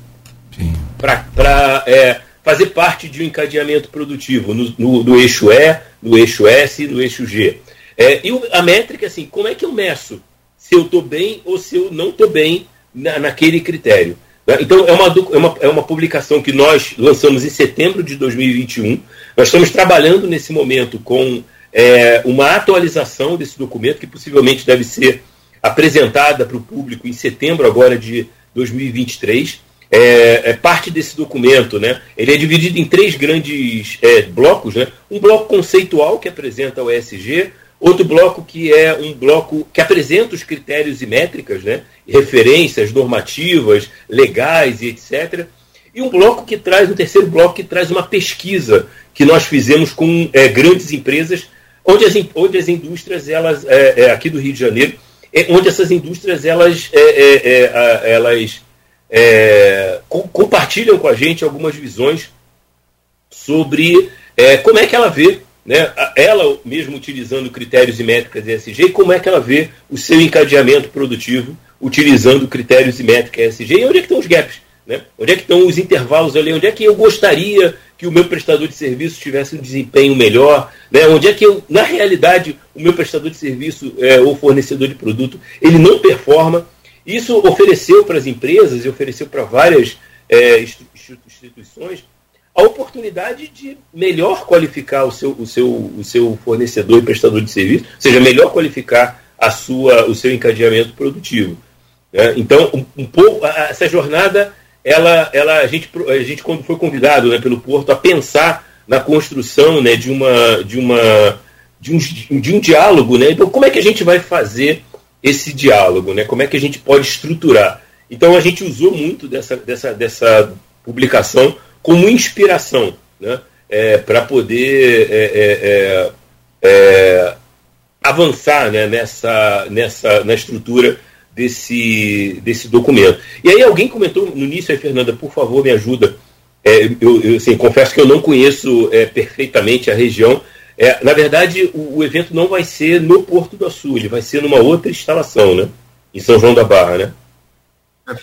para é, fazer parte de um encadeamento produtivo no, no, no, eixo E, no eixo S, no eixo G. É, e a métrica, assim, como é que eu meço se eu estou bem ou se eu não estou bem na, naquele critério? Né? Então, é uma, é, uma, é uma publicação que nós lançamos em setembro de 2021. Nós estamos trabalhando nesse momento com é, uma atualização desse documento, que possivelmente deve ser apresentada para o público em setembro agora de 2023 é, é, parte desse documento, né? Ele é dividido em três grandes é, blocos, né? Um bloco conceitual que apresenta o ESG, outro bloco que é um bloco que apresenta os critérios e métricas, né? Referências normativas, legais e etc. E um bloco que traz, um terceiro bloco que traz uma pesquisa que nós fizemos com é, grandes empresas, onde as, onde as indústrias, elas, é, é, aqui do Rio de Janeiro, onde essas indústrias, elas, elas é, com, compartilham com a gente algumas visões sobre é, como é que ela vê, né, ela mesmo utilizando critérios e métricas ESG, como é que ela vê o seu encadeamento produtivo utilizando critérios e métricas ESG, e onde é que estão os gaps, né? onde é que estão os intervalos ali, onde é que eu gostaria que o meu prestador de serviço tivesse um desempenho melhor, né? onde é que eu, na realidade, o meu prestador de serviço é, ou fornecedor de produto, ele não performa, isso ofereceu para as empresas e ofereceu para várias é, instituições a oportunidade de melhor qualificar o seu, o seu, o seu fornecedor e prestador de serviço, ou seja, melhor qualificar a sua, o seu encadeamento produtivo. Né? Então, um, um, pouco essa jornada, ela, ela, a, gente, a gente quando foi convidado né, pelo Porto a pensar na construção né, de, uma, de, uma, de, um, de um diálogo, né? então como é que a gente vai fazer esse diálogo, né? Como é que a gente pode estruturar? Então a gente usou muito dessa, dessa, dessa publicação como inspiração, né? É, para poder é, é, é, é, avançar né? nessa, nessa, na estrutura desse, desse documento. E aí alguém comentou no início, aí, Fernanda, por favor, me ajuda. É, eu, eu assim, confesso que eu não conheço perfeitamente a região, é, na verdade, o, o, evento não vai ser no Porto do Açu, ele vai ser numa outra instalação, né? Em São João da Barra, né? É,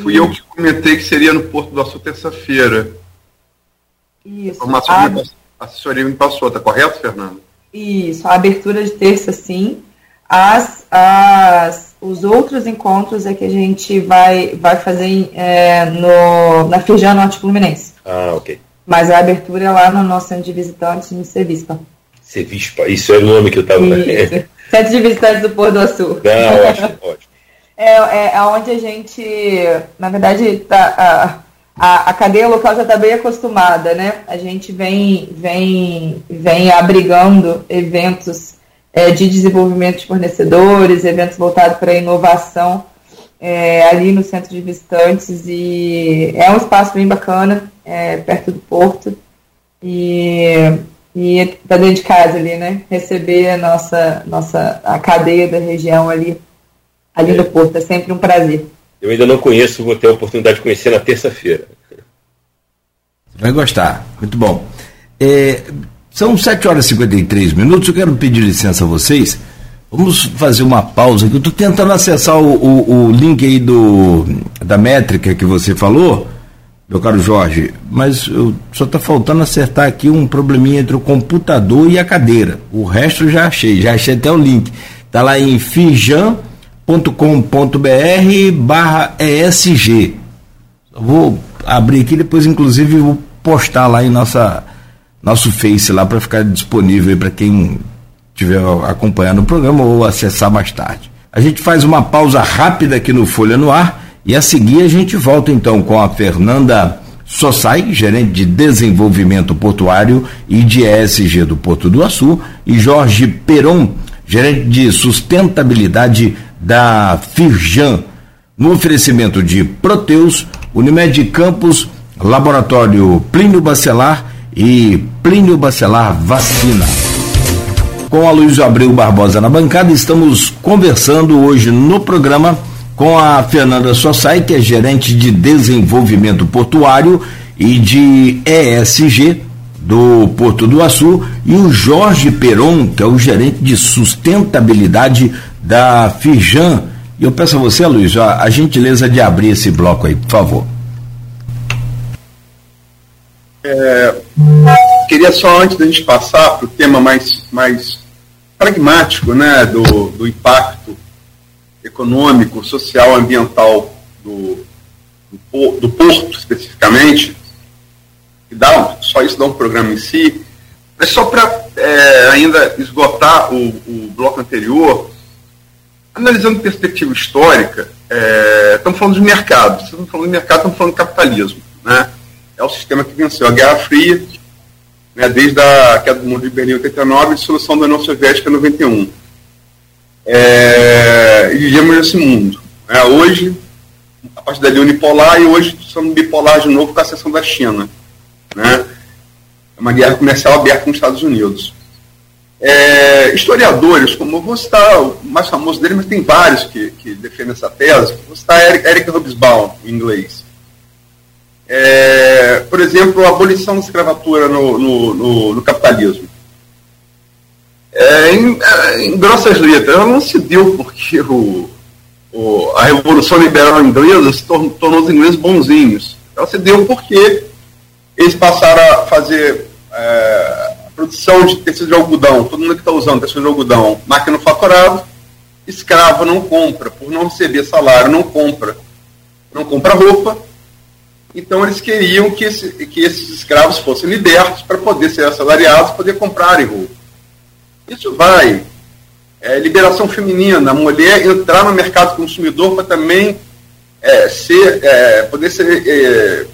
fui eu que comentei que seria no Porto do Açu terça-feira. Isso. A, a assessoria me passou, tá correto, Fernando? Isso, a abertura de terça sim. As, as, os outros encontros é que a gente vai, vai fazer é, no, na Firjan Norte Fluminense. Ah, ok. Mas a abertura é lá no nosso centro de visitantes no Servispa. Cevispa, isso é o nome que eu estava. Centro de Visitantes do Pôr do Açul. Não, ótimo, ótimo. É, é, é onde a gente, na verdade, tá, a, a, a cadeia local já está bem acostumada, né? A gente vem, vem, vem abrigando eventos é, de desenvolvimento de fornecedores, eventos voltados para inovação é, ali no centro de visitantes e é um espaço bem bacana, é, perto do porto. E e tá dentro de casa ali, né? Receber a nossa, nossa a cadeia da região ali, ali é. no Porto. É sempre um prazer. Eu ainda não conheço, vou ter a oportunidade de conhecer na terça-feira. Vai gostar, muito bom. É, são 7 horas e 53 minutos, eu quero pedir licença a vocês. Vamos fazer uma pausa aqui. Eu estou tentando acessar o, o, o link aí do, da métrica que você falou meu caro Jorge, mas só está faltando acertar aqui um probleminha entre o computador e a cadeira. O resto eu já achei, já achei até o link. Está lá em fijan.com.br barra ESG. vou abrir aqui, depois inclusive vou postar lá em nossa, nosso Face lá para ficar disponível para quem estiver acompanhando o programa ou acessar mais tarde. A gente faz uma pausa rápida aqui no Folha no Ar e a seguir a gente volta então com a Fernanda Sossai, gerente de desenvolvimento portuário e de ESG do Porto do Açu, e Jorge Peron, gerente de sustentabilidade da Firjan, no oferecimento de Proteus, Unimed Campos, Laboratório Plínio Bacelar e Plínio Bacelar Vacina. Com a Luiz Abreu Barbosa na bancada, estamos conversando hoje no programa com a Fernanda Sossai, que é gerente de desenvolvimento portuário e de ESG do Porto do Açu, e o Jorge Peron, que é o gerente de sustentabilidade da Fijan. E eu peço a você, Luiz, a, a gentileza de abrir esse bloco aí, por favor. É, queria só, antes da gente passar para o tema mais, mais pragmático né, do, do impacto econômico, social, ambiental do, do, do porto, especificamente, que dá, só isso dá um programa em si, mas só para é, ainda esgotar o, o, bloco anterior, analisando perspectiva histórica, é, estamos falando de mercado. Estamos falando de mercado, estamos falando de capitalismo. Né? É o sistema que venceu a Guerra Fria, né, desde a queda do mundo de Berlim em 89 e dissolução da União Soviética em 91. É, e vivemos nesse mundo. É, hoje, a partir dali unipolar, e hoje somos bipolar de novo com a seção da China. Né? É uma guerra comercial aberta com os Estados Unidos. É, historiadores, como eu vou citar o mais famoso dele, mas tem vários que, que defendem essa tese, vou citar Eric, Eric Hobsbawm, em inglês. É, por exemplo, a abolição da escravatura no, no, no, no capitalismo. É, em, é, em, grossas letras, ela não se deu porque o, o, a Revolução Liberal Inglesa se tornou, tornou os ingleses bonzinhos. Ela se deu porque eles passaram a fazer é, a produção de tecido de algodão, todo mundo que está usando tecido de algodão, máquina faturado, escravo não compra, por não receber salário, não compra. Não compra roupa. Então eles queriam que, esse, que esses escravos fossem libertos para poder ser assalariados, poder comprarem roupa. Isso vai. É, liberação feminina, a mulher entrar no mercado consumidor para também é, ser, é, poder ser é,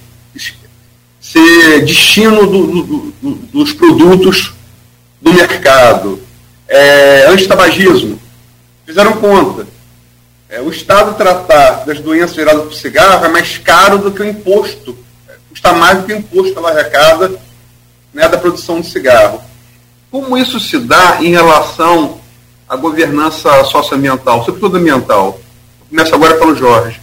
ser destino do, do, do, dos produtos do mercado. É, antitabagismo. Fizeram conta. É, o Estado tratar das doenças geradas por cigarro é mais caro do que o imposto. É, custa mais do que o imposto que ela arrecada né, da produção de cigarro. Como isso se dá em relação à governança socioambiental, sobretudo ambiental? Começo agora pelo Jorge.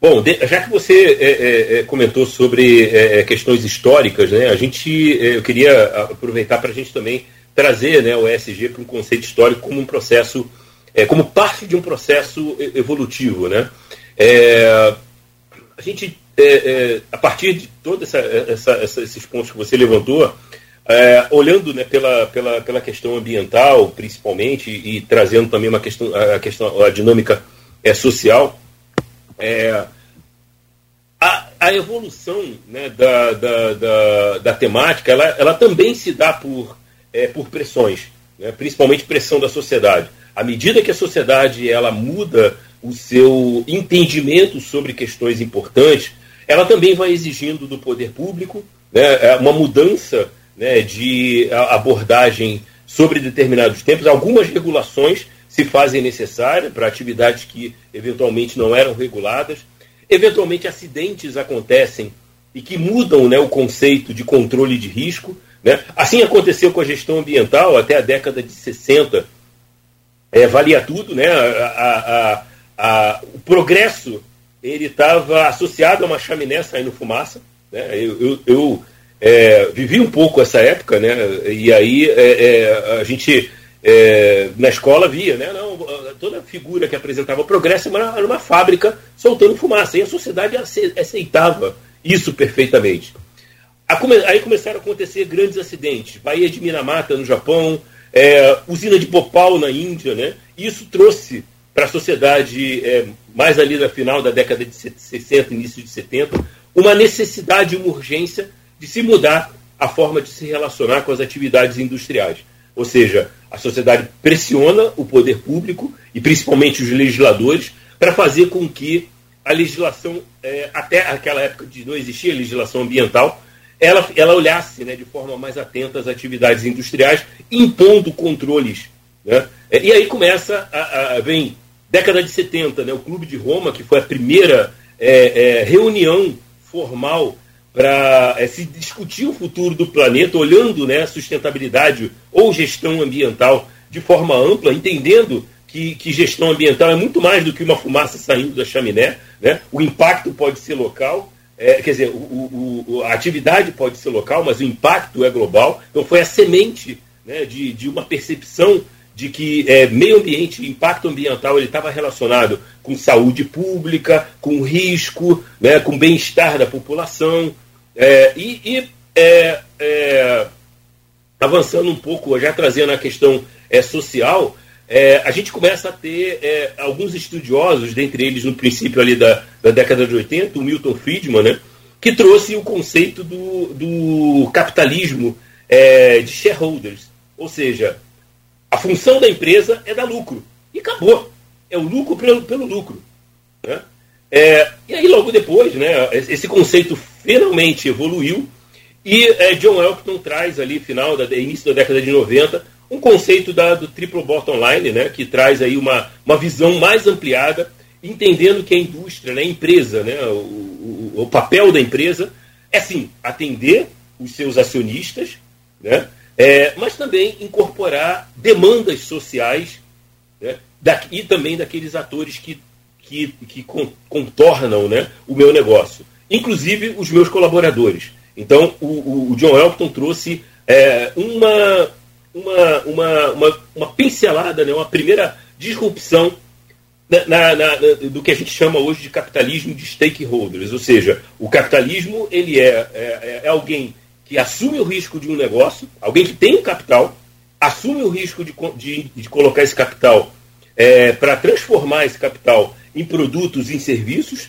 Bom, já que você é, é, é, comentou sobre é, é, questões históricas, né, a gente, é, eu queria aproveitar para a gente também trazer né, o ESG para um conceito histórico como um processo, como parte de um processo evolutivo. Né? a gente, a partir de todos esses pontos que você levantou, olhando né, pela, pela, pela questão ambiental, principalmente, e trazendo também uma questão, a, questão, a dinâmica social, é, a, a, evolução né, da, da, da, da, temática ela, ela também se dá por, é, por pressões, né, principalmente pressão da sociedade. À medida que a sociedade ela muda o seu entendimento sobre questões importantes, ela também vai exigindo do poder público né, é, uma mudança né, de abordagem sobre determinados tempos, algumas regulações se fazem necessárias para atividades que eventualmente não eram reguladas. Eventualmente, acidentes acontecem e que mudam né, o conceito de controle de risco. Né? Assim aconteceu com a gestão ambiental até a década de 60. É, valia tudo, né? A, a, a, o progresso ele estava associado a uma chaminé saindo fumaça. Né? Eu, eu, eu é, vivi um pouco essa época, né? e aí é, é a gente é, na escola via, né? Não, toda figura que apresentava progresso era uma fábrica soltando fumaça. E a sociedade aceitava isso perfeitamente. Aí começaram a acontecer grandes acidentes. Baía de Minamata, no Japão, é, usina de Bhopal, na Índia. Né? Isso trouxe para a sociedade, é, mais ali no final da década de 60, início de 70, uma necessidade, uma urgência de se mudar a forma de se relacionar com as atividades industriais. Ou seja, a sociedade pressiona o poder público e principalmente os legisladores para fazer com que a legislação, é, até aquela época de não existia legislação ambiental, ela, ela olhasse né, de forma mais atenta às atividades industriais, impondo controles. Né? É, e aí começa, a, a, vem década de 70, né, o Clube de Roma, que foi a primeira é, é, reunião formal para é, se discutir o futuro do planeta, olhando né, sustentabilidade ou gestão ambiental de forma ampla, entendendo que, que, gestão ambiental é muito mais do que uma fumaça saindo da chaminé. Né? O impacto pode ser local, é, quer dizer, o, o, a atividade pode ser local, mas o impacto é global. Então foi a semente né, de, de uma percepção de que é, meio ambiente, impacto ambiental, ele estava relacionado com saúde pública, com risco, né, com bem-estar da população. É, e, e é, é avançando um pouco, já trazendo a questão é, social, é, a gente começa a ter é, alguns estudiosos, dentre eles no princípio ali da, da década de 80, o Milton Friedman, né, que trouxe o conceito do, do capitalismo é, de shareholders. Ou seja, a função da empresa é dar lucro. E acabou. É o lucro pelo, pelo lucro. Né? É, e aí, logo depois, né, esse conceito finalmente evoluiu e é, John Elkton traz ali, final da início da década de 90, um conceito da, do triple bottom line, né, que traz aí uma, uma visão mais ampliada, entendendo que a indústria, né, a empresa, né, o, o, o papel da empresa é sim atender os seus acionistas, né, é, mas também incorporar demandas sociais né, da, e também daqueles atores que, que, que contornam né, o meu negócio, inclusive os meus colaboradores. Então, o, o John Elton trouxe é, uma, uma, uma, uma, uma, pincelada, né, uma primeira disrupção na, na, na, do que a gente chama hoje de capitalismo de stakeholders, ou seja, o capitalismo ele é, é, é alguém que assume o risco de um negócio, alguém que tem um capital, assume o risco de, de, de colocar esse capital é, para transformar esse capital em produtos, em serviços,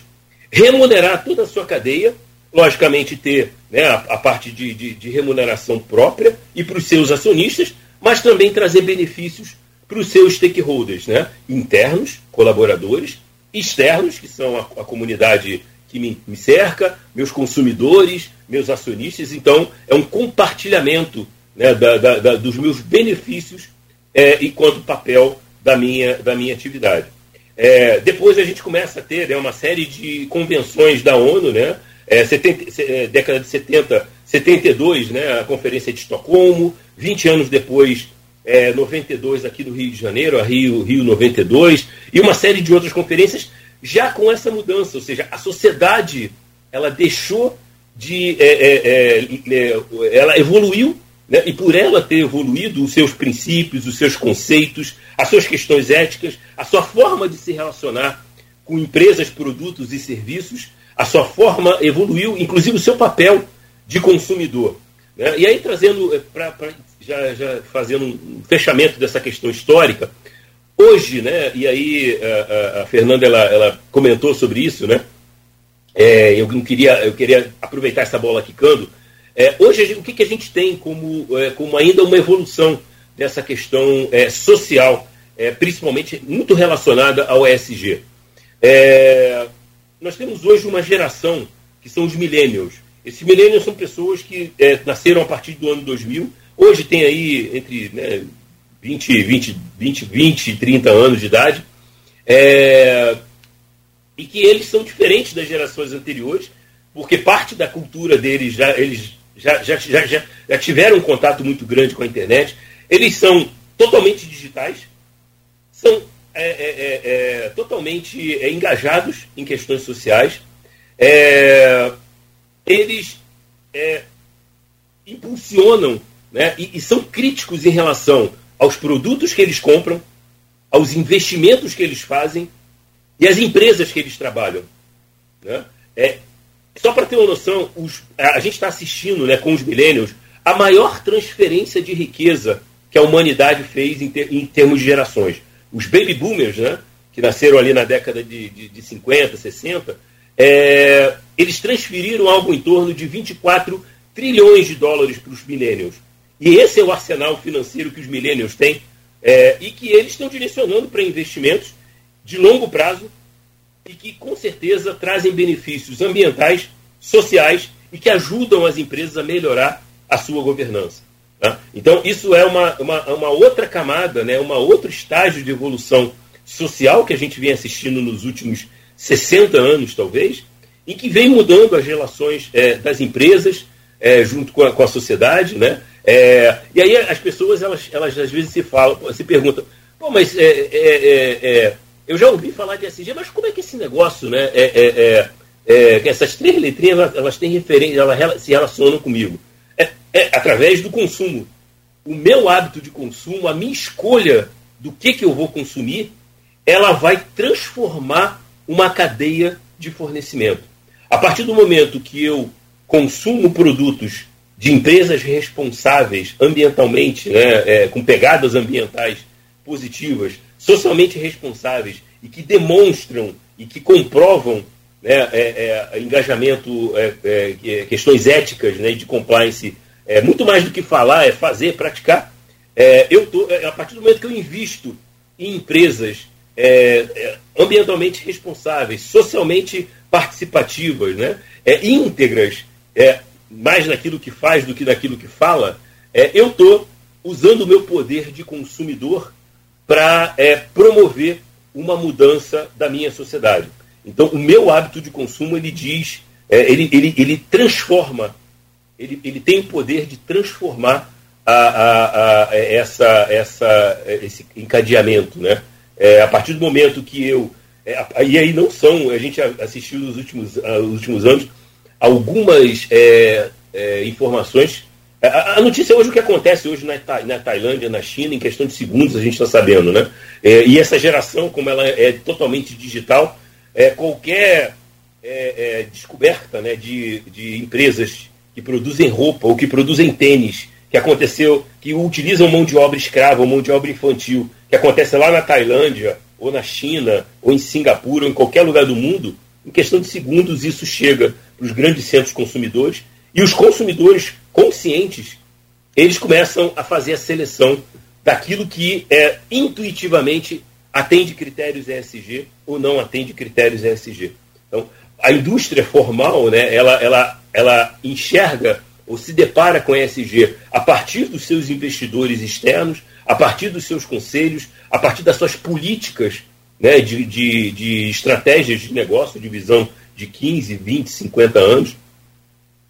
remunerar toda a sua cadeia, logicamente ter né, a, a parte de, de, de remuneração própria e para os seus acionistas, mas também trazer benefícios para os seus stakeholders, né, internos, colaboradores, externos, que são a, a comunidade que me, me cerca, meus consumidores, meus acionistas. Então, é um compartilhamento né, da, da, da, dos meus benefícios é, enquanto papel da minha, da minha atividade. É, depois a gente começa a ter né, uma série de convenções da ONU, né, é, 70, é, década de 70, 72, né, a Conferência de Estocolmo, 20 anos depois, é, 92 aqui no Rio de Janeiro, a Rio, Rio 92, e uma série de outras conferências já com essa mudança, ou seja, a sociedade ela deixou de. É, é, é ela evoluiu, né, e por ela ter evoluído, os seus princípios, os seus conceitos, as suas questões éticas, a sua forma de se relacionar com empresas, produtos e serviços, a sua forma evoluiu, inclusive o seu papel de consumidor. Né? E aí, trazendo, é, pra, pra, já, já fazendo um fechamento dessa questão histórica, Hoje, né, e aí a, a, Fernanda ela, ela, comentou sobre isso, né? É, eu não queria, eu queria aproveitar essa bola quicando. É, hoje, o que, que a gente tem como, é, como ainda uma evolução dessa questão é, social, é, principalmente muito relacionada ao ESG? É, nós temos hoje uma geração que são os millennials. Esses millennials são pessoas que nasceram a partir do ano 2000. Hoje tem aí entre né, 20, 20, 20, 20 30 anos de idade, é, e que eles são diferentes das gerações anteriores, porque parte da cultura deles já eles já, já, já, já, já tiveram um contato muito grande com a internet, eles são totalmente digitais, são é, é, é, é totalmente é, engajados em questões sociais, eles impulsionam né, e, e, são críticos em relação aos produtos que eles compram, aos investimentos que eles fazem e às empresas que eles trabalham. Né? É, só para ter uma noção, os, a gente está assistindo né, com os millennials a maior transferência de riqueza que a humanidade fez em, ter, em termos de gerações. Os baby boomers, né, que nasceram ali na década de, de, de 50, 60, é, eles transferiram algo em torno de 24 trilhões de dólares para os millennials. E esse é o arsenal financeiro que os millennials têm é, e que eles estão direcionando para investimentos de longo prazo e que com certeza trazem benefícios ambientais, sociais e que ajudam as empresas a melhorar a sua governança. Tá? Então, isso é uma, uma, uma, outra camada, né, uma outro estágio de evolução social que a gente vem assistindo nos últimos 60 anos, talvez, em que vem mudando as relações é, das empresas é, junto com a, com a, sociedade, né? É, e aí as pessoas, elas, elas às vezes se falam, se perguntam, pô, mas é, é, é, eu já ouvi falar de SG, mas como é que esse negócio, né? essas três letrinhas, elas, elas têm referência, elas se relacionam comigo. É, através do consumo. O meu hábito de consumo, a minha escolha do que, que eu vou consumir, ela vai transformar uma cadeia de fornecimento. A partir do momento que eu consumo produtos de empresas responsáveis ambientalmente, né, é, com pegadas ambientais positivas, socialmente responsáveis e que demonstram e que comprovam né, é, é, engajamento, é, é, questões éticas né, de compliance, é muito mais do que falar, é fazer, praticar. É, eu tô, a partir do momento que eu invisto em empresas ambientalmente responsáveis, socialmente participativas, né, íntegras, é, mais naquilo que faz do que naquilo que fala, é, eu estou usando o meu poder de consumidor para é, promover uma mudança da minha sociedade. Então, o meu hábito de consumo, ele diz, é, ele, ele, ele transforma, ele, ele tem o poder de transformar a, a, a, essa, essa, esse encadeamento. Né? É, a partir do momento que eu. É, e aí não são, a gente assistiu nos últimos, uh, últimos anos algumas é, é, informações. A, a, notícia hoje, o que acontece hoje na, na Tailândia, na China, em questão de segundos, a gente está sabendo, né? É, e essa geração, como ela é totalmente digital, é, qualquer é, é, descoberta né, de, de empresas que produzem roupa ou que produzem tênis, que aconteceu, que utilizam mão de obra escrava mão de obra infantil, que acontece lá na Tailândia, ou na China, ou em Singapura, ou em qualquer lugar do mundo, em questão de segundos isso chega para os grandes centros consumidores, e os consumidores conscientes, eles começam a fazer a seleção daquilo que é intuitivamente atende critérios ESG ou não atende critérios ESG. Então, a indústria formal, né, ela, ela, ela enxerga ou se depara com ESG a partir dos seus investidores externos, a partir dos seus conselhos, a partir das suas políticas né, de, de, de estratégias de negócio, de visão de 15, 20, 50 anos.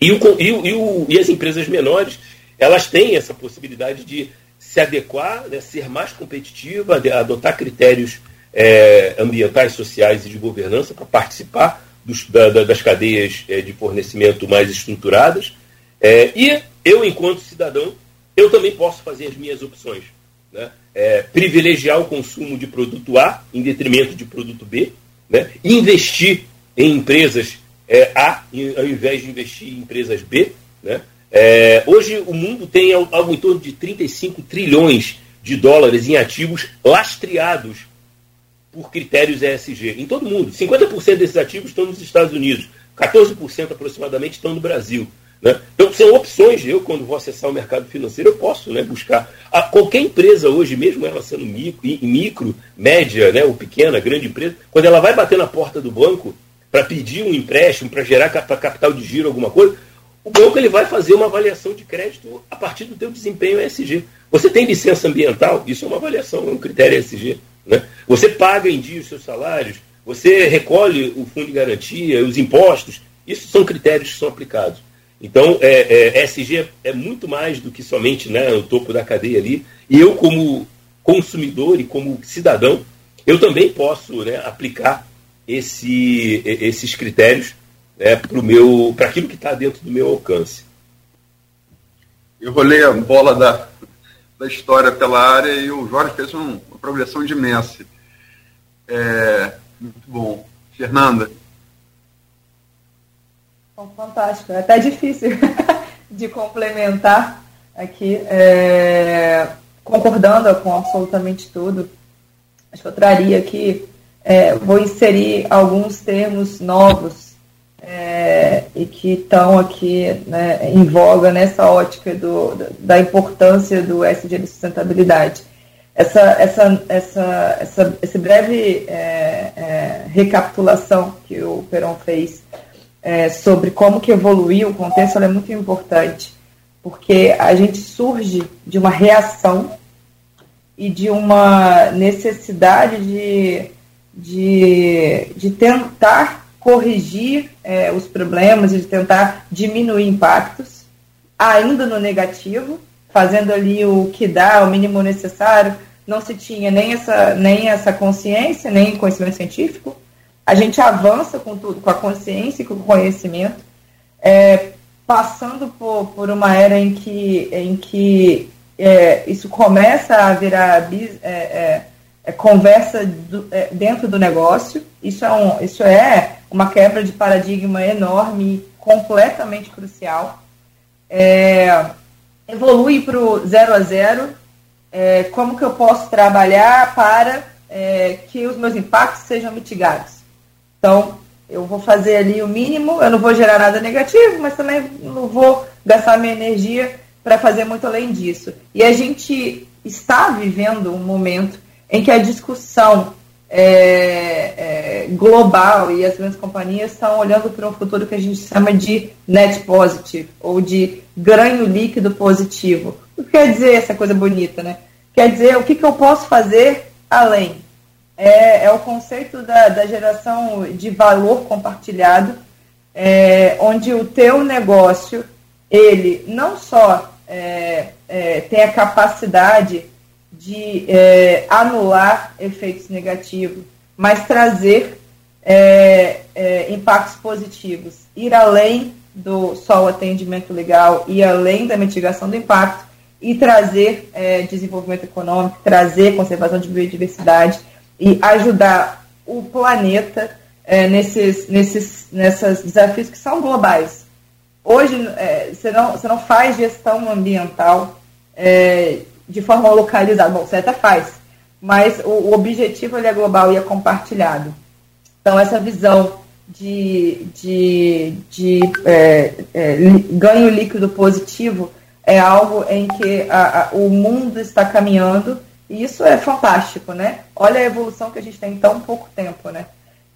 E, o, e, o, e, as empresas menores, elas têm essa possibilidade de se adequar, né, ser mais competitiva, adotar critérios é, ambientais, sociais e de governança para participar dos, da, das cadeias é, de fornecimento mais estruturadas. É, e eu, enquanto cidadão, eu também posso fazer as minhas opções. Né? É, privilegiar o consumo de produto A em detrimento de produto B, né? investir em empresas é, A, ao invés de investir em empresas B. Né? É, hoje o mundo tem algo em torno de 35 trilhões de dólares em ativos lastreados por critérios ESG em todo o mundo. 50% desses ativos estão nos Estados Unidos, 14% aproximadamente estão no Brasil. Né? Então, são opções. Eu, quando vou acessar o mercado financeiro, eu posso né, buscar. A, qualquer empresa hoje, mesmo ela sendo micro, micro, média né, ou pequena, grande empresa, quando ela vai bater na porta do banco, para pedir um empréstimo, para gerar capital de giro, alguma coisa, o banco ele vai fazer uma avaliação de crédito a partir do teu desempenho ESG. Você tem licença ambiental? Isso é uma avaliação, é um critério ESG. Né? Você paga em dia os seus salários, você recolhe o fundo de garantia, os impostos, isso são critérios que são aplicados. Então, é, é, ESG é muito mais do que somente né, o topo da cadeia ali. E eu, como consumidor e como cidadão, eu também posso né, aplicar esse, esses critérios né, para aquilo que está dentro do meu alcance. Eu rolei a bola da, da história pela área e o Jorge fez um, uma progressão de Messi. É, muito bom. Fernanda? Bom, fantástico. É até difícil de complementar aqui, é, concordando com absolutamente tudo. Acho que eu traria aqui é, vou inserir alguns termos novos é, e que estão aqui né, em voga nessa ótica do, da importância do SG de sustentabilidade. Essa, essa, essa, essa esse breve é, é, recapitulação que o Peron fez é, sobre como que evoluiu o contexto é muito importante, porque a gente surge de uma reação e de uma necessidade de de, de tentar corrigir é, os problemas e de tentar diminuir impactos, ainda no negativo, fazendo ali o que dá, o mínimo necessário. Não se tinha nem essa, nem essa consciência, nem conhecimento científico. A gente avança com tudo, com a consciência e com o conhecimento, é, passando por, por uma era em que, em que é, isso começa a virar é, é, é, conversa do, é, dentro do negócio. Isso é, um, isso é uma quebra de paradigma enorme, completamente crucial. evolui para o zero a zero. como que eu posso trabalhar para que os meus impactos sejam mitigados? Então, eu vou fazer ali o mínimo, eu não vou gerar nada negativo, mas também não vou gastar minha energia para fazer muito além disso. E a gente está vivendo um momento em que a discussão é, é, global e as grandes companhias estão olhando para um futuro que a gente chama de net positive, ou de ganho líquido positivo. O que quer dizer essa coisa bonita, né? Quer dizer o que, que eu posso fazer além é, é o conceito da, da, geração de valor compartilhado, é, onde o teu negócio, ele não só é, é tem a capacidade de é, anular efeitos negativos, mas trazer é, impactos positivos, ir além do só o atendimento legal, ir além da mitigação do impacto e trazer desenvolvimento econômico, trazer conservação de biodiversidade, e ajudar o planeta é, nesses, nesses, nesses desafios que são globais. Hoje, é, você, não, você não faz gestão ambiental é, de forma localizada. Bom, até faz, mas o, o objetivo é global e é compartilhado. Então, essa visão de, de, de é, é, ganho líquido positivo é algo em que a, a, o mundo está caminhando e isso é fantástico, né? Olha a evolução que a gente tem em tão pouco tempo, né?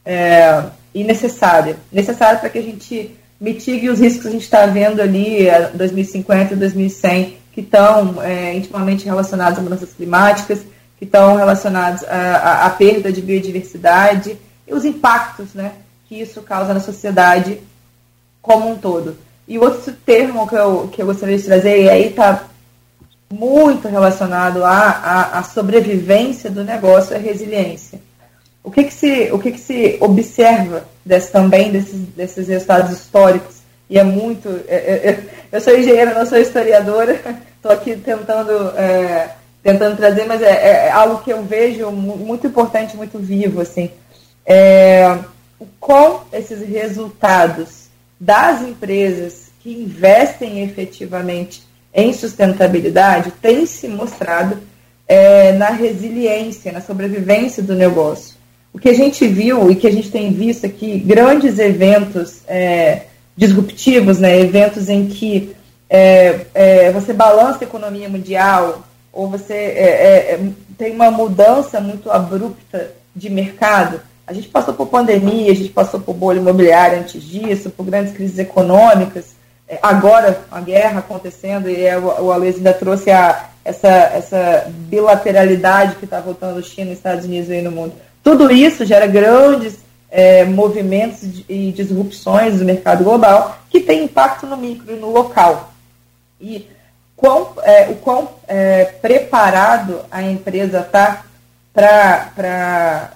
É, e necessária. Necessária para que a gente mitigue os riscos que a gente está vendo ali, 2050 e 2100, que estão é, intimamente relacionados a mudanças climáticas, que estão relacionados à, perda de biodiversidade e os impactos né, que isso causa na sociedade como um todo. E outro termo que eu, que eu gostaria de trazer, e aí está muito relacionado à, à, à, sobrevivência do negócio, a resiliência. O que, que, se, o que, que se observa desse, também desses, desses resultados históricos? E é muito. É, é, é eu sou engenheira, não sou historiadora, estou aqui tentando, é, tentando trazer, mas é, é, algo que eu vejo muito importante, muito vivo. Assim. É, com esses resultados das empresas que investem efetivamente em sustentabilidade tem se mostrado é, na resiliência, na sobrevivência do negócio. O que a gente viu e que a gente tem visto aqui, grandes eventos é, disruptivos, né, eventos em que é, é você balança a economia mundial ou você é, é, tem uma mudança muito abrupta de mercado. A gente passou por pandemia, a gente passou por bolha imobiliária antes disso, por grandes crises econômicas, é, agora a guerra acontecendo e é, o, o Aloysio ainda trouxe a, essa, essa bilateralidade que está voltando China, Estados Unidos e no mundo. Tudo isso gera grandes é, movimentos e disrupções do mercado global que tem impacto no micro e no local. E quão, é, o quão é, preparado a empresa está para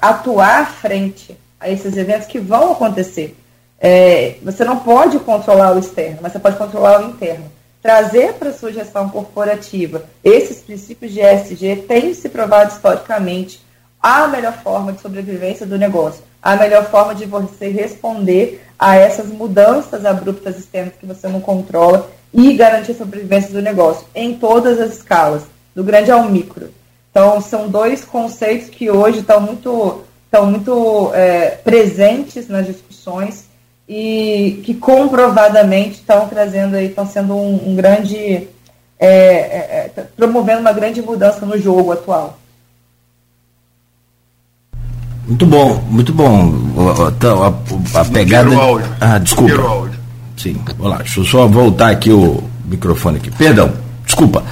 atuar frente a esses eventos que vão acontecer. É, você não pode controlar o externo, mas você pode controlar o interno. Trazer para a sua gestão corporativa esses princípios de ESG tem se provado historicamente a melhor forma de sobrevivência do negócio, a melhor forma de você responder a essas mudanças abruptas externas que você não controla e garantir a sobrevivência do negócio em todas as escalas, do grande ao micro. Então, são dois conceitos que hoje estão muito, estão muito é, presentes nas discussões e que comprovadamente estão trazendo aí, estão sendo um, um grande. É, é, é, promovendo uma grande mudança no jogo atual. Muito bom, muito bom. Então, a, a, a pegada. Áudio. Ah, desculpa. Áudio. Sim, vamos lá, deixa eu só voltar aqui o microfone aqui. Perdão, desculpa.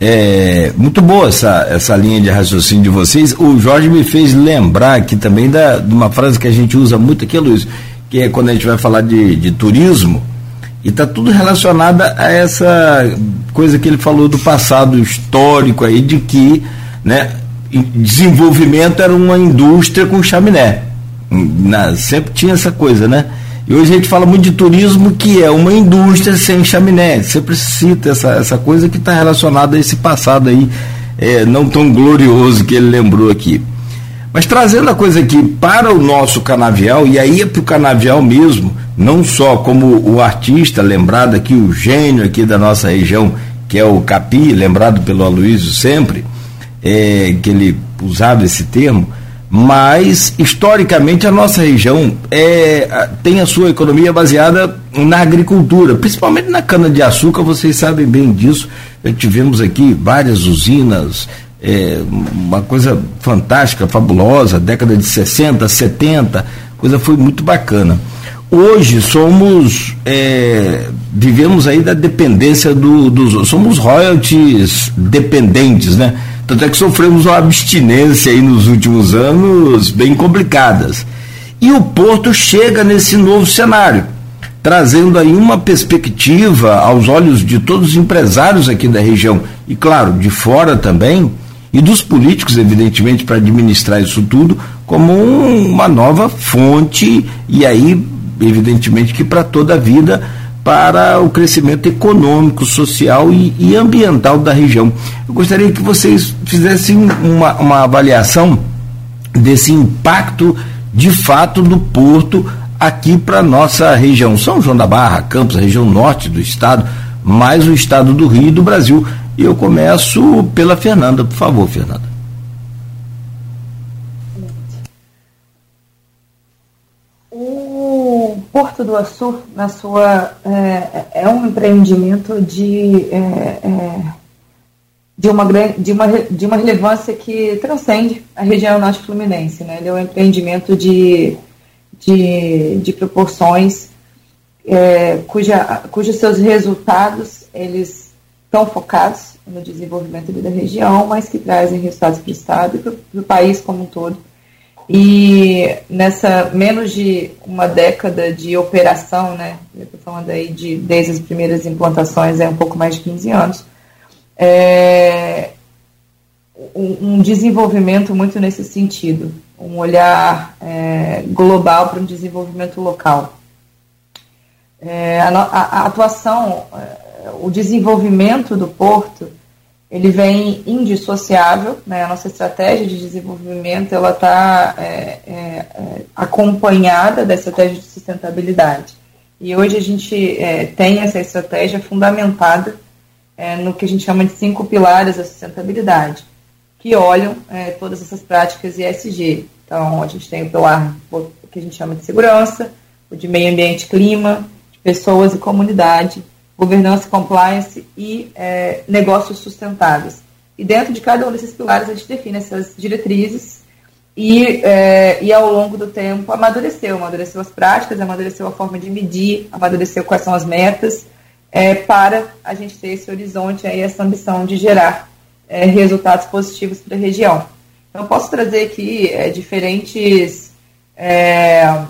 É, muito boa essa, essa linha de raciocínio de vocês. O Jorge me fez lembrar aqui também da, de uma frase que a gente usa muito aqui, Luiz, que é quando a gente vai falar de, de turismo, e está tudo relacionado a essa coisa que ele falou do passado histórico aí, de que né, desenvolvimento era uma indústria com chaminé. Na, sempre tinha essa coisa, né? E hoje a gente fala muito de turismo, que é uma indústria sem chaminé. Sempre cita essa, essa coisa que está relacionada a esse passado aí, é, não tão glorioso que ele lembrou aqui. Mas trazendo a coisa aqui para o nosso canavial, e aí é para o canavial mesmo, não só como o artista, lembrado aqui, o gênio aqui da nossa região, que é o Capi, lembrado pelo Aloysio sempre, é, que ele usava esse termo, mas historicamente a nossa região é, tem a sua economia baseada na agricultura, principalmente na cana-de-açúcar, vocês sabem bem disso. tivemos aqui várias usinas, é, uma coisa fantástica, fabulosa, década de 60, 70, coisa foi muito bacana. Hoje somos, é, vivemos aí da dependência do, dos, somos royalties dependentes, né? Tanto é que sofremos uma abstinência aí nos últimos anos bem complicadas. E o Porto chega nesse novo cenário, trazendo aí uma perspectiva aos olhos de todos os empresários aqui da região e, claro, de fora também, e dos políticos, evidentemente, para administrar isso tudo, como um, uma nova fonte, e aí, evidentemente, que para toda a vida para o crescimento econômico, social e, e, ambiental da região. Eu gostaria que vocês fizessem uma, uma avaliação desse impacto de fato do porto aqui para nossa região. São João da Barra, Campos, região norte do estado, mais o estado do Rio e do Brasil. E eu começo pela Fernanda, por favor, Fernanda. Do Açu, na sua, é, é um empreendimento de, é, é, de, uma, de, uma, de uma relevância que transcende a região norte fluminense. Né? Ele é um empreendimento de, de, de proporções é, cuja, cujos seus resultados eles estão focados no desenvolvimento da região, mas que trazem resultados para o Estado e para o país como um todo e nessa menos de uma década de operação, né, falando aí de desde as primeiras implantações, é um pouco mais de 15 anos, é, um, um desenvolvimento muito nesse sentido, um olhar é, global para um desenvolvimento local. É, a, a, a, atuação, é, o desenvolvimento do porto ele vem indissociável, né? A nossa estratégia de desenvolvimento ela está é, é, é, acompanhada da estratégia de sustentabilidade. E hoje a gente é, tem essa estratégia fundamentada é, no que a gente chama de cinco pilares da sustentabilidade, que olham é, todas essas práticas ESG. Então a gente tem o pilar que a gente chama de segurança, o de meio ambiente, clima, de pessoas e comunidade, governança, compliance e é, negócios sustentáveis. E dentro de cada um desses pilares a gente define essas diretrizes e, é, e ao longo do tempo amadureceu, amadureceu as práticas, amadureceu a forma de medir, amadureceu quais são as metas, é, para a gente ter esse horizonte aí, essa ambição de gerar é, resultados positivos para a região. Então, posso trazer aqui é, diferentes é,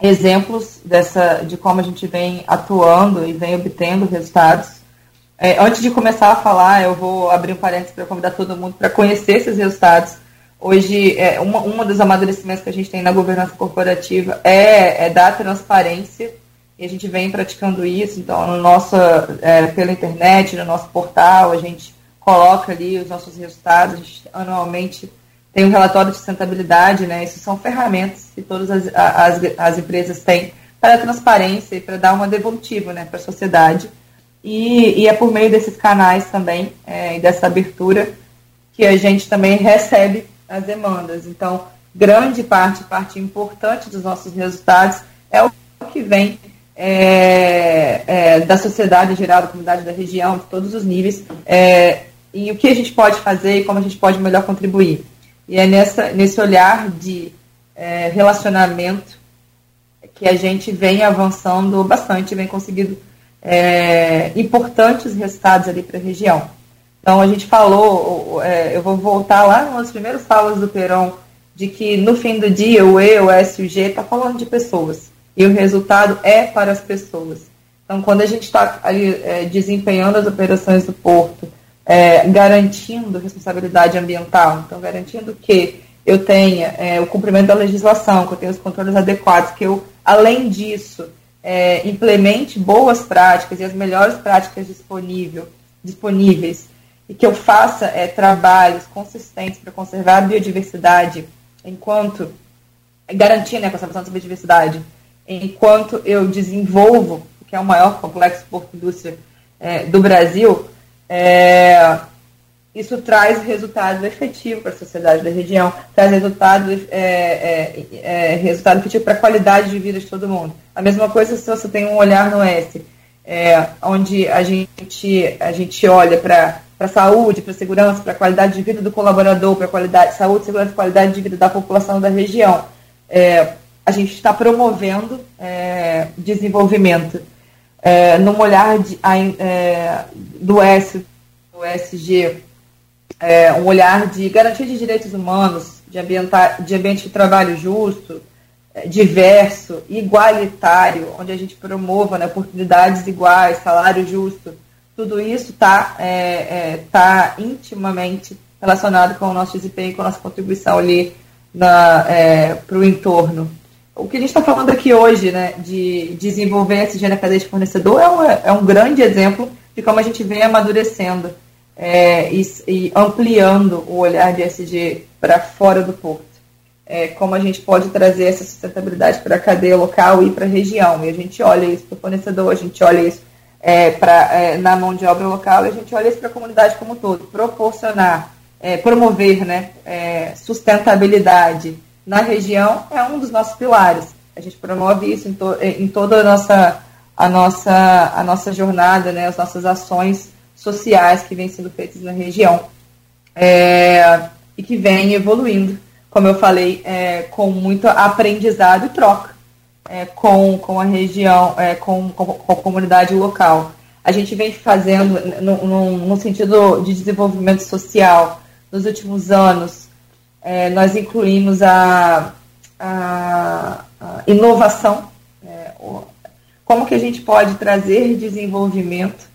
exemplos dessa, de como a gente vem atuando e vem obtendo resultados. É, antes de começar a falar, eu vou abrir um parênteses para convidar todo mundo para conhecer esses resultados. Hoje, é, uma, uma dos amadurecimentos que a gente tem na governança corporativa é, é dar transparência, e a gente vem praticando isso. Então, no nosso, é, pela internet, no nosso portal, a gente coloca ali os nossos resultados, a gente anualmente tem um relatório de sustentabilidade, né? Isso são ferramentas que todas as, as, as empresas têm para a transparência e para dar uma devolutiva né, para a sociedade. E, e, é por meio desses canais também é, e dessa abertura que a gente também recebe as demandas. Então, grande parte, parte importante dos nossos resultados é o que vem é, é, da sociedade em geral, da comunidade da região, de todos os níveis, é, e o que a gente pode fazer e como a gente pode melhor contribuir. E é nessa, nesse olhar de é, relacionamento que a gente vem avançando bastante, vem conseguindo é, importantes resultados ali para a região. Então a gente falou, é, eu vou voltar lá nos primeiros falas do Perón, de que no fim do dia o E, o S e o G está falando de pessoas. E o resultado é para as pessoas. Então quando a gente está ali é, desempenhando as operações do porto, é, garantindo responsabilidade ambiental, então garantindo que eu tenha é, o cumprimento da legislação, que eu tenha os controles adequados, que eu, além disso, é, implemente boas práticas e as melhores práticas disponível, disponíveis e que eu faça é, trabalhos consistentes para conservar a biodiversidade enquanto garantir né, a conservação da biodiversidade, enquanto eu desenvolvo, que é o maior complexo porto-indústria é, do Brasil, é, isso traz resultado efetivo para a sociedade da região, traz resultado, é, é, é resultado efetivo para a qualidade de vida de todo mundo. A mesma coisa se você tem um olhar no S, é, onde a gente, a gente olha para a saúde, para a segurança, para a qualidade de vida do colaborador, para a qualidade, saúde, segurança e qualidade de vida da população da região. É, a gente está promovendo desenvolvimento. Num olhar de, do S, do SG, é, um olhar de garantia de direitos humanos, de, ambientar, de ambiente de trabalho justo, é, diverso, igualitário, onde a gente promova né, oportunidades iguais, salário justo, tudo isso está é, é, tá intimamente relacionado com o nosso desempenho, com a nossa contribuição ali é, para o entorno. O que a gente está falando aqui hoje, né, de desenvolver esse na cadeia de fornecedor, é um, é um grande exemplo de como a gente vem amadurecendo é, e, e, ampliando o olhar de SG para fora do porto. É, como a gente pode trazer essa sustentabilidade para a cadeia local e para a região. E a gente olha isso para o fornecedor, a gente olha isso é, pra, é, na mão de obra local a gente olha isso para a comunidade como um todo. Proporcionar, é, promover né, é, sustentabilidade na região é um dos nossos pilares. A gente promove isso em, to, em toda a nossa, a nossa, a nossa jornada, né, as nossas ações sociais que vêm sendo feitas na região é, e que vêm evoluindo, como eu falei, é, com muito aprendizado e troca é, com, com a região, é, com, com, com, a comunidade local. A gente vem fazendo, no, no, no sentido de desenvolvimento social, nos últimos anos, é, nós incluímos a, a, a inovação, é, como que a gente pode trazer desenvolvimento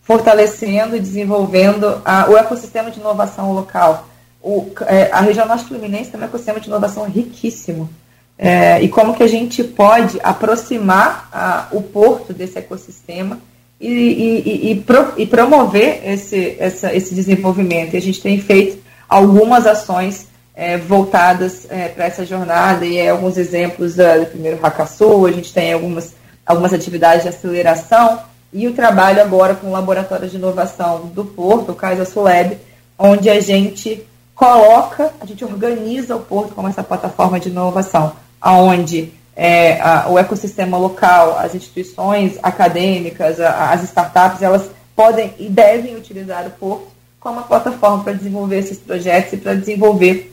fortalecendo e desenvolvendo a, o ecossistema de inovação local. O, é, a região norte fluminense tem um ecossistema de inovação riquíssimo. É, e como que a gente pode aproximar a, o porto desse ecossistema e, e, e, pro, e promover esse, essa, esse desenvolvimento. E a gente tem feito algumas ações é, voltadas é, para essa jornada, e é, alguns exemplos do primeiro Hackasul, a gente tem algumas, algumas atividades de aceleração, e o trabalho agora com o Laboratório de Inovação do Porto, o Casa Suleb, onde a gente coloca, a gente organiza o Porto como essa plataforma de inovação, onde é, a, o ecossistema local, as instituições acadêmicas, a, as startups, elas podem e devem utilizar o Porto como uma plataforma para desenvolver esses projetos e para desenvolver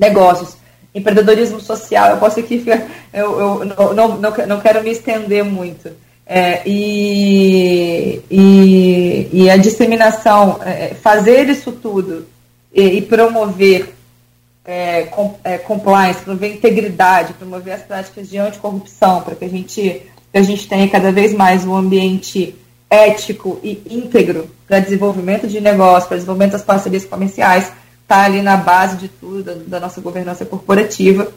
negócios. Empreendedorismo social, eu posso aqui, eu, eu não, não, não quero me estender muito, é, e, e, e, a disseminação, é, fazer isso tudo e, e promover é, com, é, compliance, promover integridade, promover as práticas de anticorrupção, para que a gente, que a gente tenha cada vez mais um ambiente ético e íntegro para desenvolvimento de negócios, para desenvolvimento das parcerias comerciais, está ali na base de tudo, da, da nossa governança corporativa,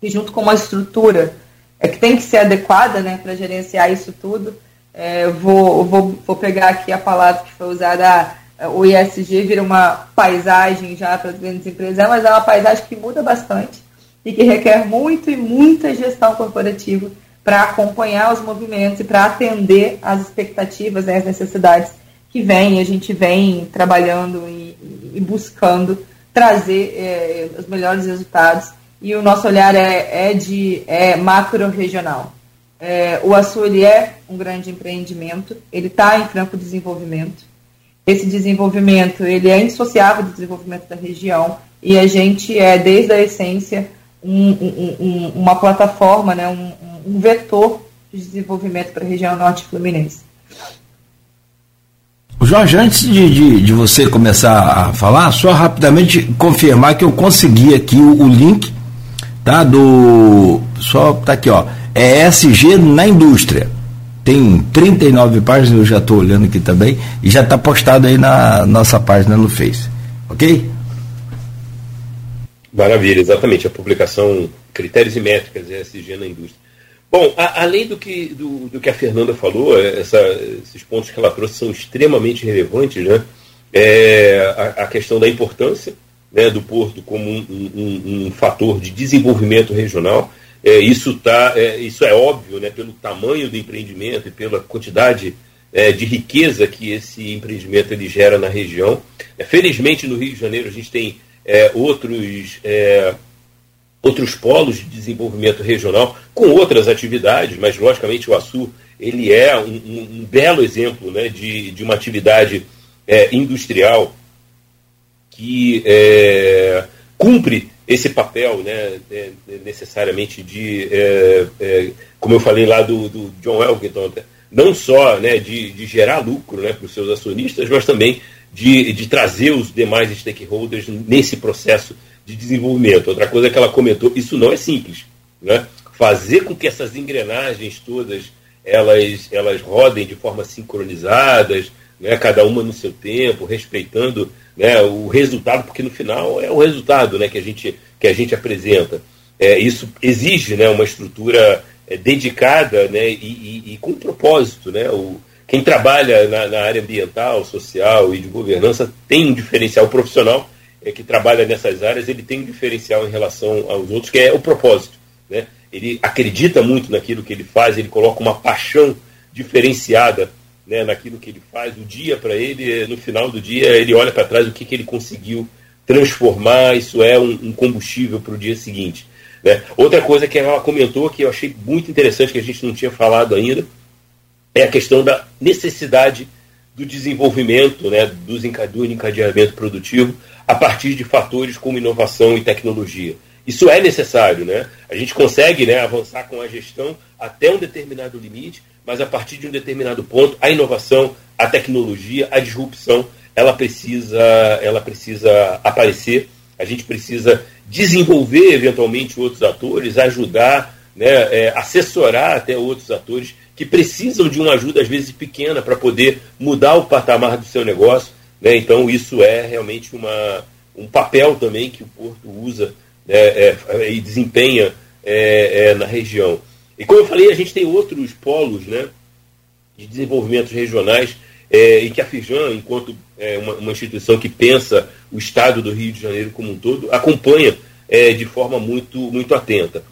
e junto com uma estrutura é que tem que ser adequada né, para gerenciar isso tudo. É, vou, vou, vou pegar aqui a palavra que foi usada, o ISG vira uma paisagem já para as grandes empresas, é, mas é uma paisagem que muda bastante e que requer muito e muita gestão corporativa para acompanhar os movimentos e para atender às expectativas, né, às necessidades que vem. A gente vem trabalhando e, e buscando trazer é, os melhores resultados e o nosso olhar é, é de é macro-regional. É, o Açu ele é um grande empreendimento, ele está em franco desenvolvimento. Esse desenvolvimento ele é indissociável do desenvolvimento da região e a gente é, desde a essência, um, um, um, uma plataforma, né, um, vetor de desenvolvimento para a região norte fluminense. Jorge, antes de, de, de, você começar a falar, só rapidamente confirmar que eu consegui aqui o, o link, tá? Do. Só tá aqui, ó. É SG na indústria. Tem 39 páginas, eu já estou olhando aqui também, e já está postado aí na nossa página no Face. Ok? Maravilha, exatamente. A publicação Critérios e Métricas ESG na Indústria. Bom, a, além do que, do, do, que a Fernanda falou, é, essa, esses pontos que ela trouxe são extremamente relevantes, né? É, a, a questão da importância né, do porto como um, um, um fator de desenvolvimento regional. É, isso, tá, é, isso é óbvio né, pelo tamanho do empreendimento e pela quantidade é, de riqueza que esse empreendimento ele gera na região. É, felizmente, no Rio de Janeiro, a gente tem outros outros polos de desenvolvimento regional com outras atividades, mas logicamente o Açu ele é um, um, belo exemplo né, de, de uma atividade é, industrial que é, cumpre esse papel né, é, necessariamente de, é, é, como eu falei lá do, do John Elkington, não só né, de, de gerar lucro né, para os seus acionistas, mas também de, de trazer os demais stakeholders nesse processo de desenvolvimento. Outra coisa que ela comentou, isso não é simples. Né? Fazer com que essas engrenagens todas elas, elas rodem de forma sincronizadas, né? cada uma no seu tempo, respeitando né? o resultado, porque no final é o resultado né? que, a gente, que a gente apresenta. É, isso exige né? uma estrutura é, dedicada né? E, e, e, com propósito. Né? O, quem trabalha na, na área ambiental, social e de governança tem um diferencial profissional é, que trabalha nessas áreas, ele tem um diferencial em relação aos outros, que é o propósito. Né? Ele acredita muito naquilo que ele faz, ele coloca uma paixão diferenciada né, naquilo que ele faz. O dia para ele, no final do dia, ele olha para trás o que, que ele conseguiu transformar, isso é um, um combustível para o dia seguinte. Né? Outra coisa que ela comentou que eu achei muito interessante, que a gente não tinha falado ainda, é a questão da necessidade do desenvolvimento, né, do encadeamento produtivo a partir de fatores como inovação e tecnologia. Isso é necessário, né? A gente consegue né, avançar com a gestão até um determinado limite, mas a partir de um determinado ponto, a inovação, a tecnologia, a disrupção, ela precisa, ela precisa aparecer. A gente precisa desenvolver eventualmente outros atores, ajudar, né, é, assessorar até outros atores que precisam de uma ajuda às vezes pequena para poder mudar o patamar do seu negócio né? Então, isso é realmente uma, um papel também que o Porto usa né, é, é, e desempenha é, é, na região. E como eu falei, a gente tem outros polos né, de desenvolvimento regionais é, e que a Fijan, enquanto é, uma, uma, instituição que pensa o estado do Rio de Janeiro como um todo, acompanha de forma muito, muito atenta.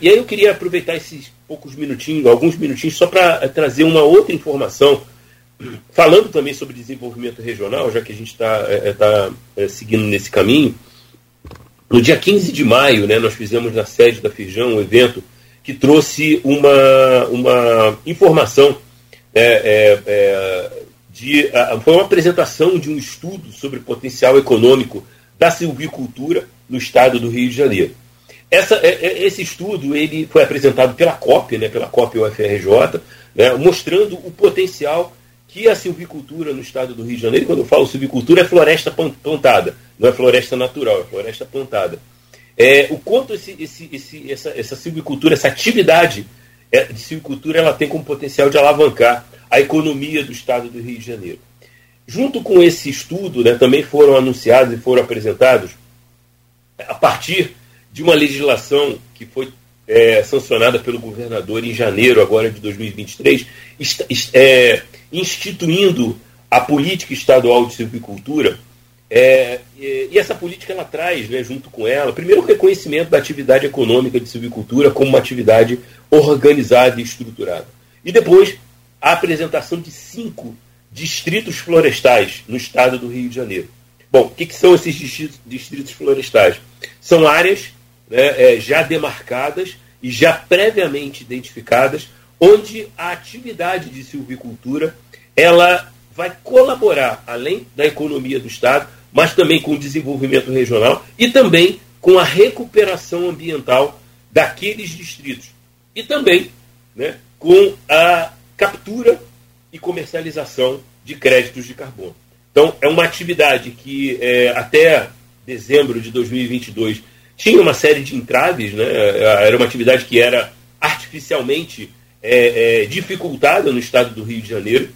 e aí eu queria aproveitar esses poucos minutinhos, alguns minutinhos, só para trazer uma outra informação falando também sobre desenvolvimento regional, já que a gente está é, tá, é, seguindo nesse caminho, no dia 15 de maio, né, nós fizemos na sede da Firjão um evento que trouxe uma, uma informação, é, é, de, foi uma apresentação de um estudo sobre o potencial econômico da silvicultura no estado do Rio de Janeiro. Essa, esse estudo ele foi apresentado pela COP, né, pela COP UFRJ, né, mostrando o potencial que a silvicultura no estado do Rio de Janeiro, quando eu falo silvicultura, é floresta plantada, não é floresta natural, é floresta plantada. É, o quanto esse, esse, esse, essa, essa silvicultura, essa atividade é, de silvicultura, ela tem como potencial de alavancar a economia do estado do Rio de Janeiro. Junto com esse estudo, né, também foram anunciados e foram apresentados, a partir de uma legislação que foi é, sancionada pelo governador em janeiro agora de 2023, é, instituindo a política estadual de silvicultura. É, e, essa política ela traz, né, junto com ela, primeiro o reconhecimento da atividade econômica de silvicultura como uma atividade organizada e estruturada. E depois a apresentação de cinco distritos florestais no estado do Rio de Janeiro. Bom, o que, que são esses distritos florestais? São áreas né, é, já demarcadas e já previamente identificadas onde a atividade de silvicultura ela vai colaborar, além da economia do Estado, mas também com o desenvolvimento regional e também com a recuperação ambiental daqueles distritos. E também né, com a captura e comercialização de créditos de carbono. Então, é uma atividade que é, até dezembro de 2022 tinha uma série de entraves, né? era uma atividade que era artificialmente é, é, dificultada no estado do Rio de Janeiro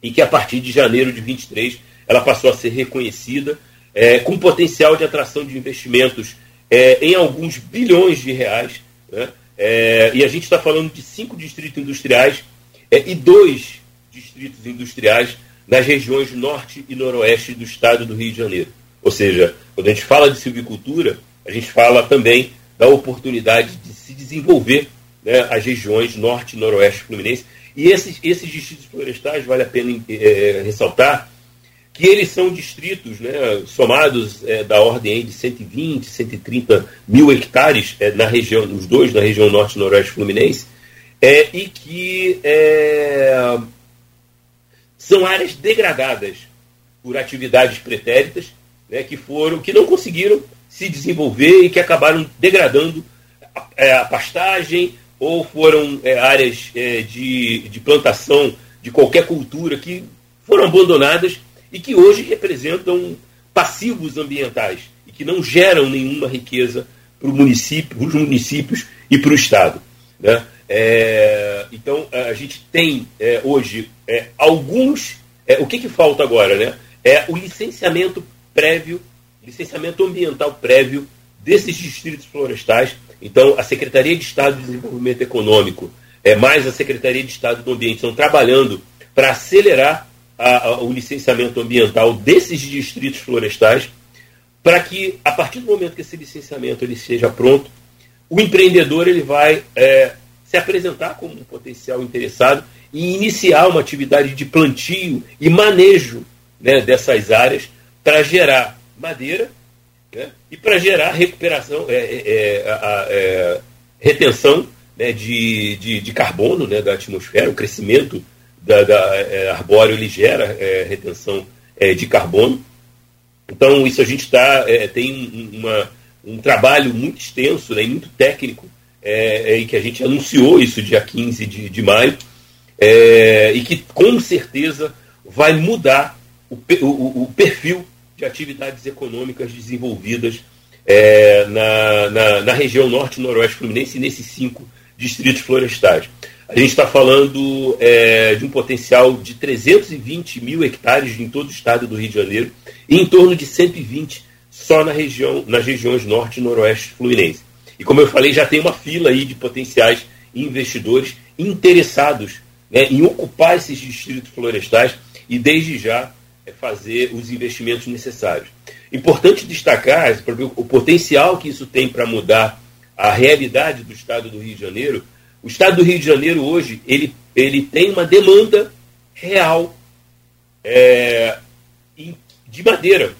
e que a partir de janeiro de 23 ela passou a ser reconhecida é, com potencial de atração de investimentos é, em alguns bilhões de reais. Né? É, e a gente está falando de cinco distritos industriais é, e dois distritos industriais nas regiões norte e noroeste do estado do Rio de Janeiro. Ou seja, quando a gente fala de silvicultura, a gente fala também da oportunidade de se desenvolver né, as regiões norte e noroeste fluminense. E esses, esses distritos florestais, vale a pena é, ressaltar, que eles são distritos né, somados é, da ordem de 120, 130 mil hectares é, na região, os dois na região norte e noroeste fluminense, é, e que é, são áreas degradadas por atividades pretéritas, né, que foram, que não conseguiram se desenvolver e que acabaram degradando a, é, a pastagem ou foram é, áreas é, de, de plantação de qualquer cultura que foram abandonadas e que hoje representam passivos ambientais e que não geram nenhuma riqueza para município, os municípios e para o Estado. Né? É, então, a gente tem é, hoje é, alguns. É, o que, que falta agora? Né? É o licenciamento prévio, licenciamento ambiental prévio desses distritos florestais. Então, a Secretaria de Estado de Desenvolvimento Econômico, é, mais a Secretaria de Estado do Ambiente, estão trabalhando para acelerar a, a, o licenciamento ambiental desses distritos florestais, para que, a partir do momento que esse licenciamento ele seja pronto, o empreendedor ele vai é, se apresentar como um potencial interessado e iniciar uma atividade de plantio e manejo né, dessas áreas para gerar madeira né, e para gerar recuperação, é, é, é, a, é, retenção né, de, de, de, carbono né, da atmosfera, o crescimento da, da é, arbóreo ele gera é, retenção é, de carbono. Então, isso a gente é, tem uma, um trabalho muito extenso né, e muito técnico, é, é, que a gente anunciou isso dia 15 de, de maio, e que com certeza vai mudar o, o, o perfil de atividades econômicas desenvolvidas na, na, na, região norte noroeste fluminense nesses cinco distritos florestais. A gente está falando é, de um potencial de 320 mil hectares em todo o estado do Rio de Janeiro e em torno de 120 só na região, nas regiões norte e noroeste fluminense. E como eu falei, já tem uma fila aí de potenciais investidores interessados né, em ocupar esses distritos florestais e desde já é, fazer os investimentos necessários. Importante destacar o potencial que isso tem para mudar a realidade do estado do Rio de Janeiro o Estado do Rio de Janeiro hoje ele, ele tem uma demanda real é, de madeira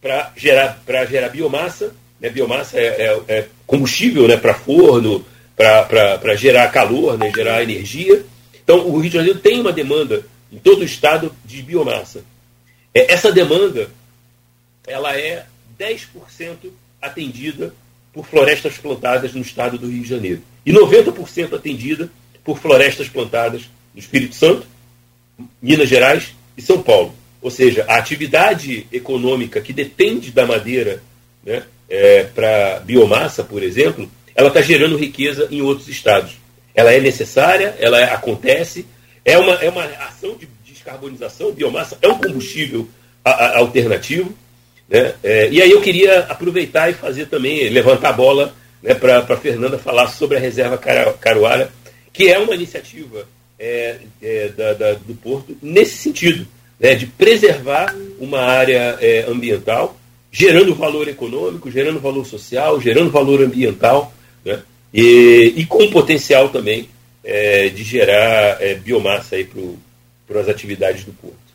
para gerar, gerar biomassa. Né? Biomassa é, é, é combustível né? para forno, para gerar calor, né? gerar energia. Então, o Rio de Janeiro tem uma demanda em todo o estado de biomassa. É, essa demanda ela é 10% atendida por florestas plantadas no estado do Rio de Janeiro e 90% atendida por florestas plantadas no Espírito Santo, Minas Gerais e São Paulo. Ou seja, a atividade econômica que depende da madeira né, é, para biomassa, por exemplo, ela está gerando riqueza em outros estados. Ela é necessária, ela acontece, é uma, é uma ação de descarbonização, biomassa é um combustível a, a, alternativo. Né? É, e aí eu queria aproveitar e fazer também, levantar a bola né, para a Fernanda falar sobre a reserva Caruara, que é uma iniciativa é, é, da, da, do Porto nesse sentido, né, de preservar uma área é, ambiental, gerando valor econômico, gerando valor social, gerando valor ambiental, né, e, e com potencial também é, de gerar é, biomassa para as atividades do Porto.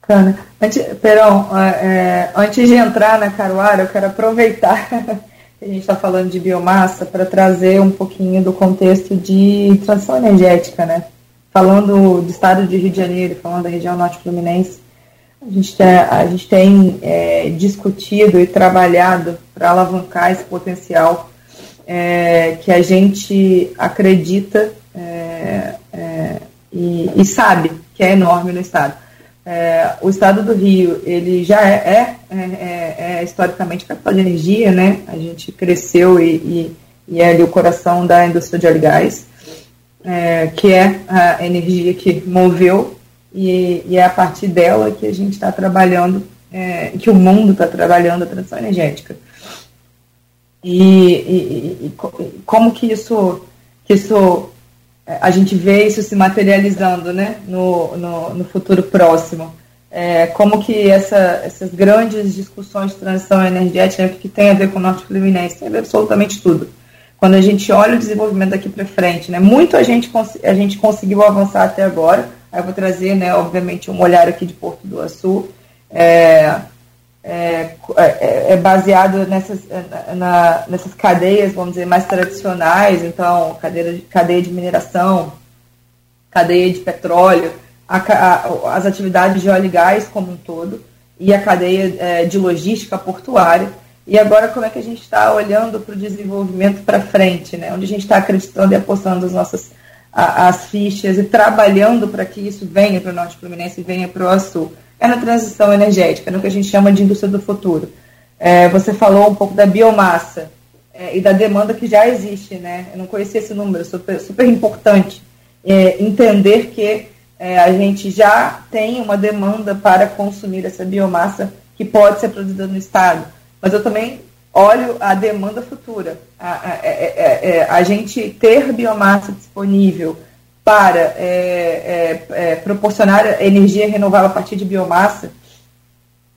Bacana. Antes, Perão, é, antes de entrar na Caruara, eu quero aproveitar que a gente está falando de biomassa para trazer um pouquinho do contexto de transição energética, né? Falando do estado de Rio de Janeiro, falando da região norte fluminense, a gente, tem, a gente tem é, discutido e trabalhado para alavancar esse potencial é, que a gente acredita é, é e, e sabe que é enorme no estado. É, o estado do Rio, ele já é, é, é, é historicamente capital de energia, né? A gente cresceu e, e, e é ali o coração da indústria de óleo e gás, é, que é a energia que moveu e, e, é a partir dela que a gente está trabalhando, é, que o mundo está trabalhando a transição energética. E, como que isso, que isso a gente vê isso se materializando né, no, no, no futuro próximo. É, como que essa, essas grandes discussões de transição energética, que tem a ver com o Norte Fluminense, tem a ver absolutamente tudo. Quando a gente olha o desenvolvimento daqui para frente, né, muito a gente, a gente conseguiu avançar até agora, aí eu vou trazer, né, obviamente, um olhar aqui de Porto do Açu, é, é, é, é, baseado nessas, na, nessas cadeias, vamos dizer, mais tradicionais, então, cadeia de, cadeia de mineração, cadeia de petróleo, a, a, as atividades de óleo e gás como um todo, e a cadeia é, de logística portuária. E agora, como é que a gente está olhando para o desenvolvimento para frente, né? onde a gente está acreditando e apostando as nossas as fichas e trabalhando para que isso venha para o Norte Fluminense e venha para o Sul é na transição energética, no que a gente chama de indústria do futuro. É, você falou um pouco da biomassa é, e da demanda que já existe, né? Eu não conhecia esse número, super, super importante. É, entender que é, a gente já tem uma demanda para consumir essa biomassa que pode ser produzida no Estado. Mas eu também olho a demanda futura. A, a, a, é, é, a gente ter biomassa disponível para é, é, é, proporcionar energia renovável a partir de biomassa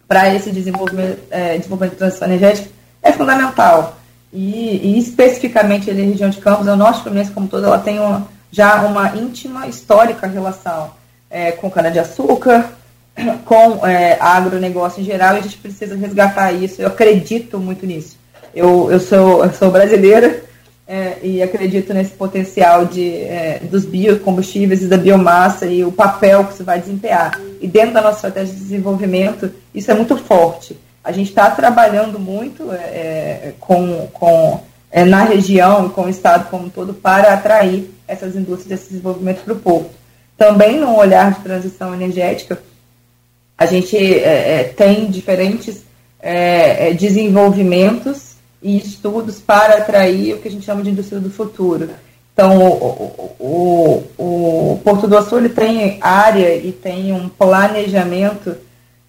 para esse desenvolvimento, é, desenvolvimento de transição energética é fundamental. E, e, especificamente a região de Campos, a Norte Fluminense como todo, ela tem uma, já uma íntima histórica relação é, com cana-de-açúcar, com é, agronegócio em geral, e a gente precisa resgatar isso. Eu acredito muito nisso. Eu, eu, sou, eu sou brasileira, é, e acredito nesse potencial de, é, dos biocombustíveis e da biomassa e o papel que isso vai desempenhar. E dentro da nossa estratégia de desenvolvimento, isso é muito forte. A gente está trabalhando muito é, é, com, com, é, na região e com o Estado como um todo para atrair essas indústrias, esse desenvolvimento para o porto. Também no olhar de transição energética, a gente é, tem diferentes desenvolvimentos e estudos para atrair o que a gente chama de indústria do futuro. Então, o, o, o Porto do Açul ele tem área e tem um planejamento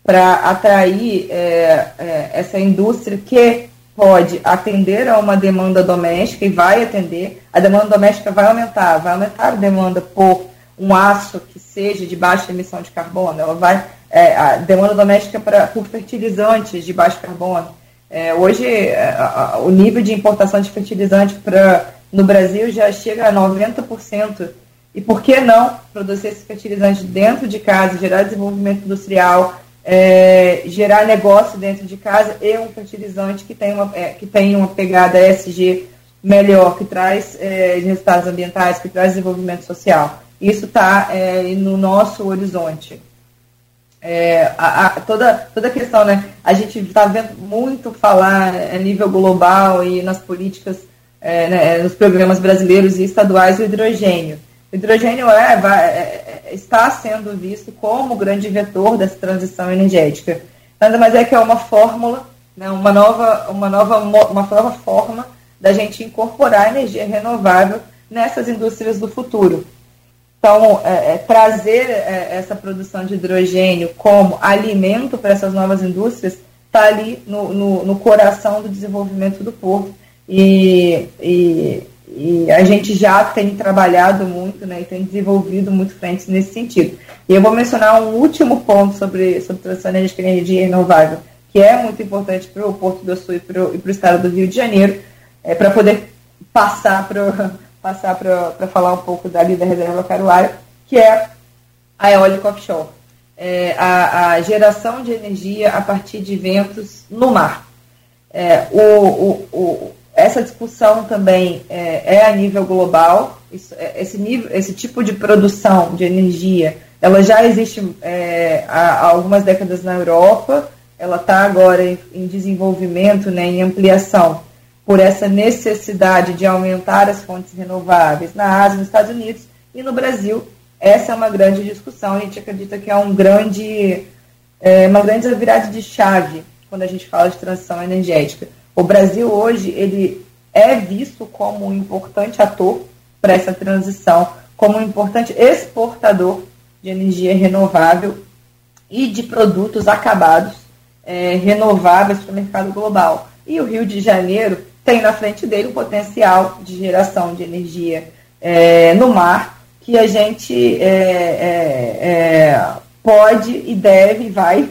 para atrair é, é, essa indústria que pode atender a uma demanda doméstica e vai atender. A demanda doméstica vai aumentar, vai aumentar a demanda por um aço que seja de baixa emissão de carbono, ela vai é, a demanda doméstica para por fertilizantes de baixo carbono é, hoje, é, a, a, o nível de importação de fertilizante pra, no Brasil já chega a 90%. E por que não produzir esse fertilizante dentro de casa, gerar desenvolvimento industrial, é, gerar negócio dentro de casa e um fertilizante que tem uma, é, que tem uma pegada ESG melhor, que traz é, resultados ambientais, que traz desenvolvimento social. Isso está é, no nosso horizonte é, a, a, toda, toda a questão, né? A gente está vendo muito falar a nível global e nas políticas, é, né, nos programas brasileiros e estaduais, o hidrogênio. O hidrogênio é, vai, é, é está sendo visto como o grande vetor dessa transição energética. Nada mais é que é uma fórmula, né, uma, nova, uma, nova, uma nova forma da gente incorporar energia renovável nessas indústrias do futuro. Então, é, é, trazer é, essa produção de hidrogênio como alimento para essas novas indústrias está ali no, no, no, coração do desenvolvimento do porto. E, e, e, a gente já tem trabalhado muito né, e tem desenvolvido muito frentes nesse sentido. E eu vou mencionar um último ponto sobre, sobre transição energética e energia renovável, que é muito importante para o Porto do Sul e para o estado do Rio de Janeiro, é, para poder passar para passar para falar um pouco dali da reserva caruária, que é a eólica offshore. É, a, a, geração de energia a partir de ventos no mar. É, o, o, o, essa discussão também é, é a nível global. Isso, é, esse, nível, esse tipo de produção de energia, ela já existe é, há, há algumas décadas na Europa. Ela está agora em, em desenvolvimento, né, em ampliação por essa necessidade de aumentar as fontes renováveis na Ásia, nos Estados Unidos e no Brasil. essa é uma grande discussão. A gente acredita que é um grande, é, uma grande virada de chave quando a gente fala de transição energética. O Brasil hoje ele é visto como um importante ator para essa transição, como um importante exportador de energia renovável e de produtos acabados é, renováveis para o mercado global. E o Rio de Janeiro tem na frente dele um potencial de geração de energia é, no mar que a gente é, é, é pode e deve vai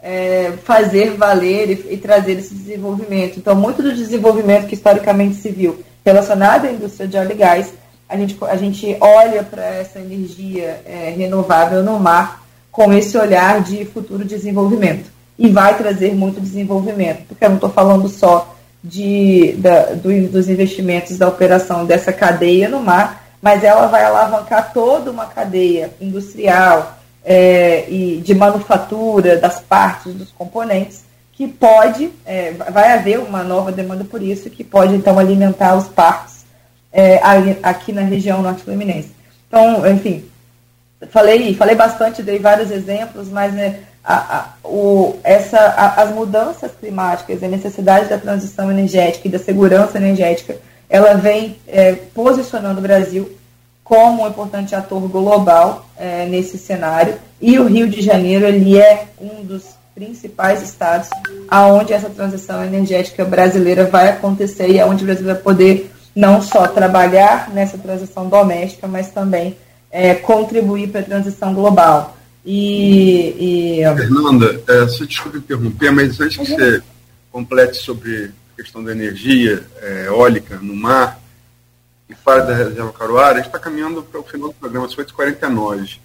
é, fazer valer e, e, trazer esse desenvolvimento. Então, muito do desenvolvimento que historicamente se viu relacionado à indústria de óleo e gás, a gente, a gente olha para essa energia é, renovável no mar com esse olhar de futuro desenvolvimento. E vai trazer muito desenvolvimento, porque eu não estou falando só de, da, do, dos investimentos da operação dessa cadeia no mar, mas ela vai alavancar toda uma cadeia industrial, é, e de manufatura das partes, dos componentes, que pode, é, vai haver uma nova demanda por isso, que pode então alimentar os parques é, aqui na região norte fluminense. Então, enfim, falei, falei bastante, dei vários exemplos, mas né, a, a, o, essa, a, as mudanças climáticas, a necessidade da transição energética e da segurança energética, ela vem é, posicionando o Brasil como um importante ator global é, nesse cenário. E o Rio de Janeiro ele é um dos principais estados aonde essa transição energética brasileira vai acontecer e aonde o Brasil vai poder não só trabalhar nessa transição doméstica, mas também é, contribuir para a transição global. E, e... Fernanda, é, só desculpe interromper, mas antes que você complete sobre a questão da energia é, eólica no mar, e fora da reserva Caruara, a gente está caminhando para o final do programa, são 8h49.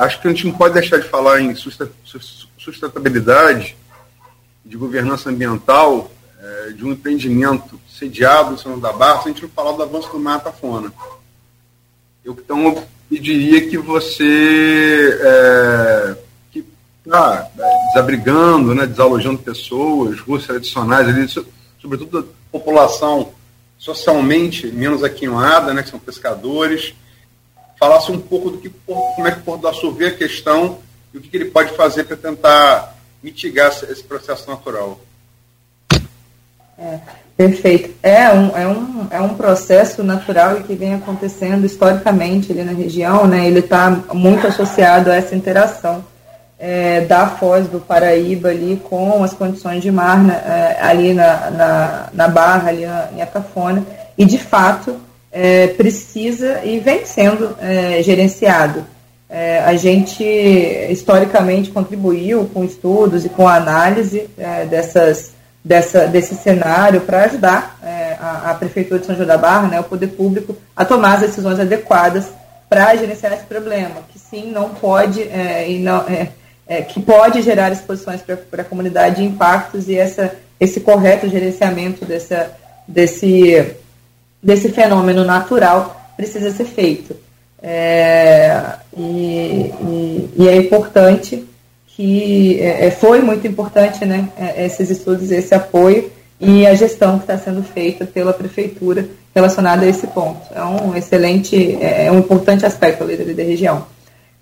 Acho que a gente não pode deixar de falar em sustentabilidade, de governança ambiental, é, de um empreendimento sediado em São da Barra, se a gente não falar do avanço do Mata Fona. Eu, então, eu pediria que você, é, que está desabrigando, né, desalojando pessoas, ruas tradicionais, ali, sobretudo a população socialmente menos aquinhoada, né, que são pescadores, falasse um pouco do que como é que o Porto vê a questão e o que ele pode fazer para tentar mitigar esse processo natural. É, perfeito. É um, é, um, é um processo natural e que vem acontecendo historicamente ali na região, né? Ele está muito associado a essa interação é, da Foz do Paraíba ali com as condições de mar né, é, ali na, na, na, Barra, ali na, em Atafona, e de fato é, precisa e vem sendo é, gerenciado. É, a gente historicamente contribuiu com estudos e com análise é, dessas, dessa, desse cenário para ajudar a, a, Prefeitura de São João da Barra, né, o poder público, a tomar as decisões adequadas para gerenciar esse problema, que sim, não pode e não, é, que pode gerar exposições para a comunidade, impactos e essa, esse correto gerenciamento dessa, desse, desse fenômeno natural precisa ser feito. É, e, e, e, é importante que é, é foi muito importante né, é, esses estudos, esse apoio e a gestão que está sendo feita pela prefeitura relacionada a esse ponto. É um excelente, é, é um importante aspecto ali da região.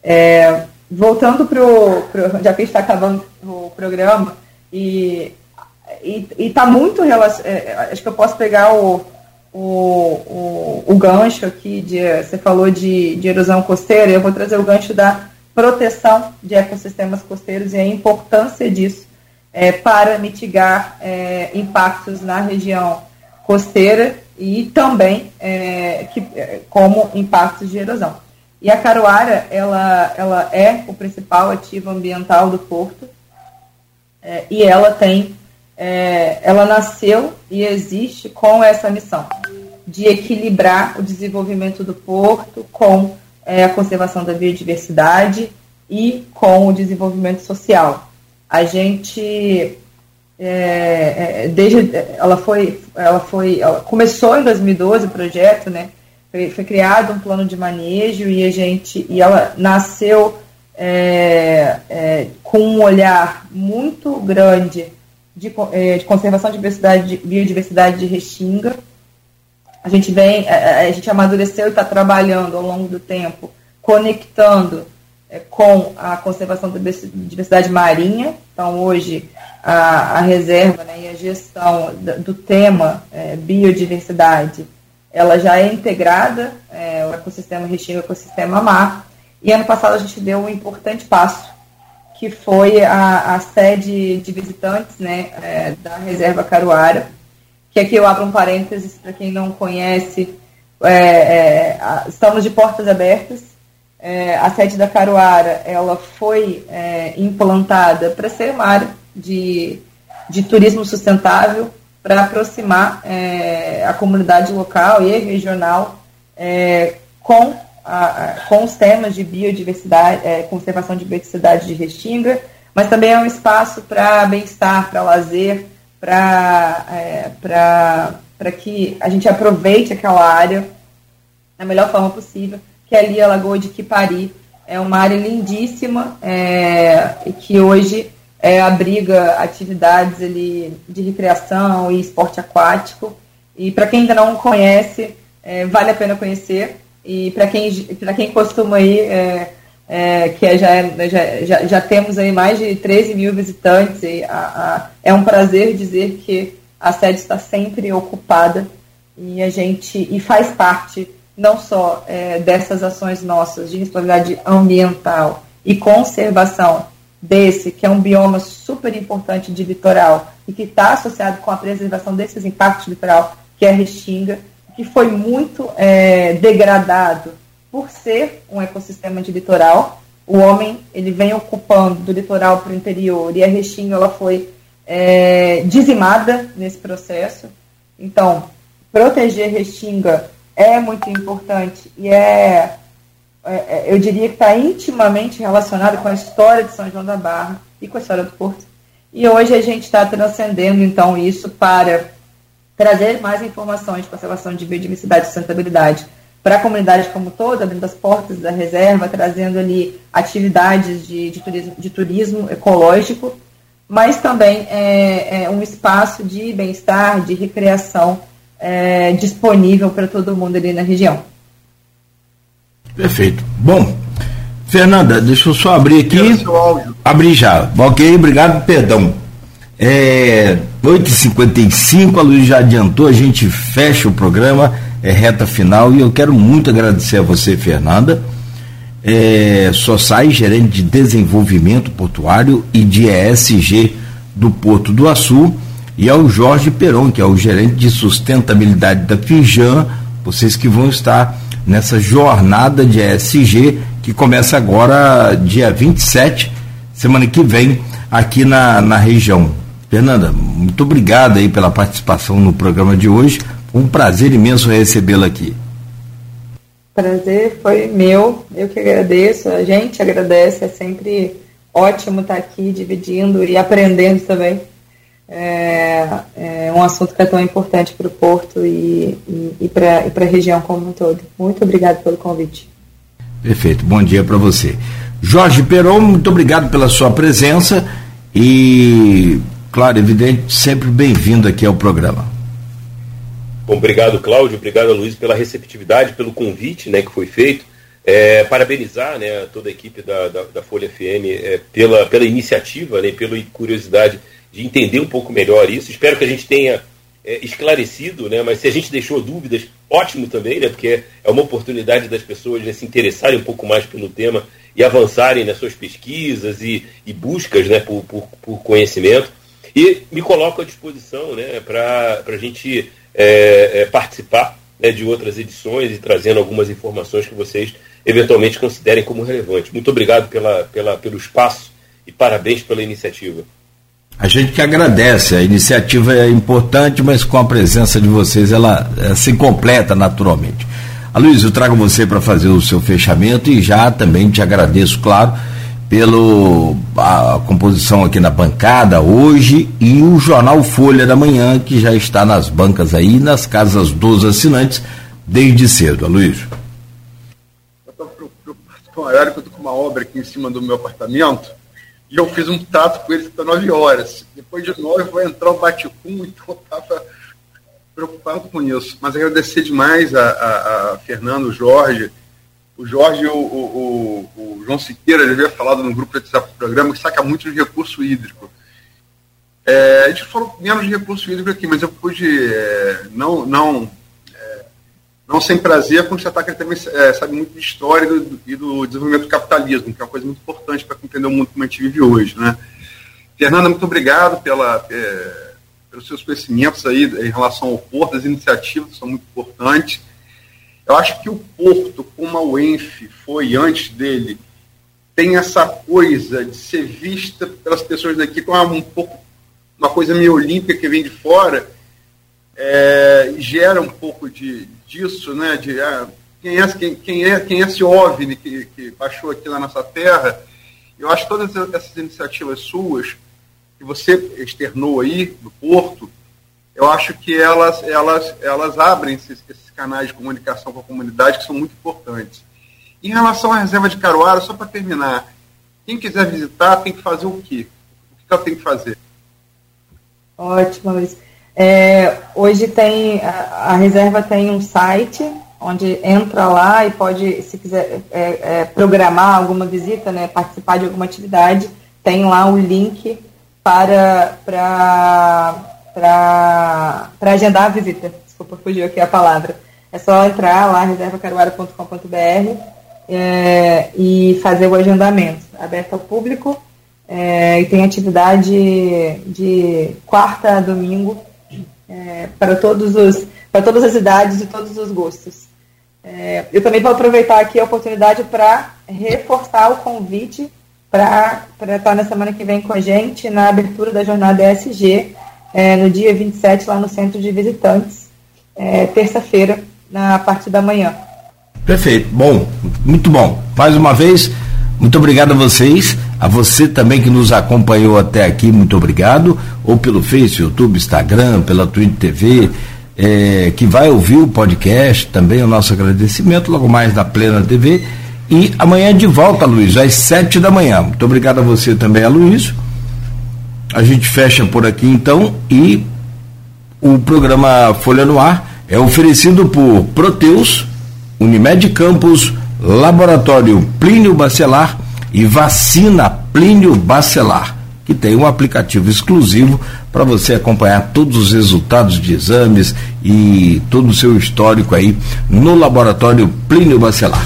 É, voltando para o. Já que está acabando o programa, e está muito relacionado. É, acho que eu posso pegar o, o, o, o, gancho aqui, de, você falou de, de erosão costeira, eu vou trazer o gancho da proteção de ecossistemas costeiros e a importância disso é, para mitigar é, impactos na região costeira e também é, que, é, como impactos de erosão. E a caruara, ela, ela é o principal ativo ambiental do porto é, e ela tem, é, ela nasceu e existe com essa missão de equilibrar o desenvolvimento do porto com é, a conservação da biodiversidade e com o desenvolvimento social. A gente é, é, desde ela foi ela foi ela começou em 2012 o projeto né foi, foi, criado um plano de manejo e a gente e ela nasceu é, é, com um olhar muito grande de, é, de conservação de biodiversidade, de biodiversidade de restinga. A gente vem, a, a gente amadureceu e está trabalhando ao longo do tempo conectando é, com a conservação da diversidade marinha. Então, hoje, a, a reserva né, e a gestão do tema é, biodiversidade, ela já é integrada, é, o ecossistema Restinga, o ecossistema mar, e ano passado a gente deu um importante passo, que foi a, a sede de visitantes né, é, da Reserva Caruara, que aqui eu abro um parênteses para quem não conhece, é, é, estamos de portas abertas, é, a sede da Caruara ela foi é, implantada para ser uma área de, de turismo sustentável, para aproximar é, a comunidade local e regional é, com, a, com os temas de biodiversidade, conservação de biodiversidade de Restinga, mas também é um espaço para bem-estar, para lazer, para é, que a gente aproveite aquela área da melhor forma possível que é ali a Lagoa de Quipari. É uma área lindíssima é, que hoje é, abriga atividades ali de recreação e esporte aquático. E para quem ainda não conhece, é, vale a pena conhecer. E para quem, quem costuma ir, é, é, que é, já, já, já, já, temos aí mais de 13 mil visitantes, a, a, é um prazer dizer que a sede está sempre ocupada e a gente e faz parte não só é, dessas ações nossas de responsabilidade ambiental e conservação desse, que é um bioma super importante de litoral e que está associado com a preservação desses impactos litoral, que é a Restinga, que foi muito é, degradado por ser um ecossistema de litoral. O homem ele vem ocupando do litoral para o interior e a Restinga ela foi é, dizimada nesse processo. Então, proteger Restinga é muito importante e é, é, é eu diria que está intimamente relacionado com a história de São João da Barra e com a história do Porto. E hoje a gente está transcendendo então isso para trazer mais informações de conservação de biodiversidade e sustentabilidade para a comunidade como toda, abrindo as portas da reserva, trazendo ali atividades de, de, turismo, de turismo ecológico, mas também é, é um espaço de bem-estar, de recreação é, disponível para todo mundo ali na região. Perfeito. Bom, Fernanda, deixa eu só abrir aqui. Abrir já. Ok, obrigado, perdão. É, 8h55, a Luiz já adiantou, a gente fecha o programa, é reta final, e eu quero muito agradecer a você, Fernanda. É, sai gerente de desenvolvimento portuário e de ESG do Porto do Açu e ao Jorge Peron, que é o gerente de sustentabilidade da Fijan, vocês que vão estar nessa jornada de ESG que começa agora dia 27, semana que vem, aqui na, na região. Fernanda, muito obrigado aí pela participação no programa de hoje. Um prazer imenso recebê-la aqui. Prazer foi meu, eu que agradeço, a gente agradece, é sempre ótimo estar aqui dividindo e aprendendo também é, é um assunto que é tão importante para o Porto e, e, e para a região como um todo. Muito obrigado pelo convite. Perfeito, bom dia para você. Jorge Peron, muito obrigado pela sua presença e, claro, evidente, sempre bem-vindo aqui ao programa. Bom, obrigado, Cláudio, obrigado, Luiz, pela receptividade, pelo convite né, que foi feito. É, parabenizar né, toda a equipe da, da, da Folha FM é, pela, pela iniciativa, né, pela curiosidade de entender um pouco melhor isso. Espero que a gente tenha é, esclarecido, né? mas se a gente deixou dúvidas, ótimo também, né? porque é uma oportunidade das pessoas né, se interessarem um pouco mais pelo tema e avançarem nas suas pesquisas e, e buscas né, por, por, por, conhecimento. E me coloco à disposição né, para a gente é, é, participar né, de outras edições e trazendo algumas informações que vocês eventualmente considerem como relevantes. Muito obrigado pela, pela, pelo espaço e parabéns pela iniciativa. A gente que agradece, a iniciativa é importante, mas com a presença de vocês ela, ela se completa naturalmente. Aloysio, eu trago você para fazer o seu fechamento e já também te agradeço, claro, pela composição aqui na bancada hoje e o jornal Folha da Manhã, que já está nas bancas aí, nas casas dos assinantes, desde cedo. Aloysio. Eu estou preocupado que eu estou com uma obra aqui em cima do meu apartamento e eu fiz um tato com eles até 9 horas. Depois de 9 vai entrar o Baticum, então eu estava preocupado com isso. Mas agradecer demais a, a, a Fernando, Jorge, o Jorge o, o, o, o, João Siqueira já havia falado no grupo do programa que saca muito de recurso hídrico. É, a gente falou menos de recurso hídrico aqui, mas eu pude é, não, não, é, não sem prazer constatar que ele também é, sabe muito de história e do, e do, desenvolvimento do capitalismo, que é uma coisa muito importante para compreender o mundo que a gente vive hoje. Né? Fernanda, muito obrigado pela, é, pelos seus conhecimentos aí em relação ao Porto, as iniciativas são muito importantes. Eu acho que o Porto, como a UENF foi antes dele, tem essa coisa de ser vista pelas pessoas daqui como um pouco uma coisa meio olímpica que vem de fora, é, gera um pouco de, disso, né? De ah, quem, é, quem, quem, é, quem é esse OVNI que, que baixou aqui na nossa terra? Eu acho que todas essas iniciativas suas, que você externou aí, do Porto, eu acho que elas, elas, elas abrem esses, esses canais de comunicação com a comunidade que são muito importantes. Em relação à reserva de Caruara, só para terminar, quem quiser visitar tem que fazer o quê? O que ela tem que fazer? Ótimo, Luiz. É, hoje tem a, a, reserva tem um site onde entra lá e pode, se quiser é, é, programar alguma visita, né, participar de alguma atividade, tem lá o link para para agendar a visita. Desculpa, fugiu aqui a palavra. É só entrar lá, reservacaruara.com.br é, e fazer o agendamento. Aberto ao público é, e tem atividade de quarta a domingo é, para todos os para todas as idades e todos os gostos. É, eu também vou aproveitar aqui a oportunidade para reforçar o convite para estar na semana que vem com a gente na abertura da jornada ESG, é, no dia 27, lá no Centro de Visitantes, é, terça-feira, na parte da manhã. Perfeito, bom, muito bom. Mais uma vez, muito obrigado a vocês, a você também que nos acompanhou até aqui, muito obrigado, ou pelo Face, YouTube, Instagram, pela Twitch TV, é, que vai ouvir o podcast, também o nosso agradecimento, logo mais na Plena TV. E amanhã de volta, Luiz, às sete da manhã. Muito obrigado a você também, a Luiz. A gente fecha por aqui então e o programa Folha no Ar é oferecido por Proteus, Unimed Campos, Laboratório Plínio Bacelar e Vacina Plínio Bacelar, que tem um aplicativo exclusivo para você acompanhar todos os resultados de exames e todo o seu histórico aí no Laboratório Plínio Bacelar.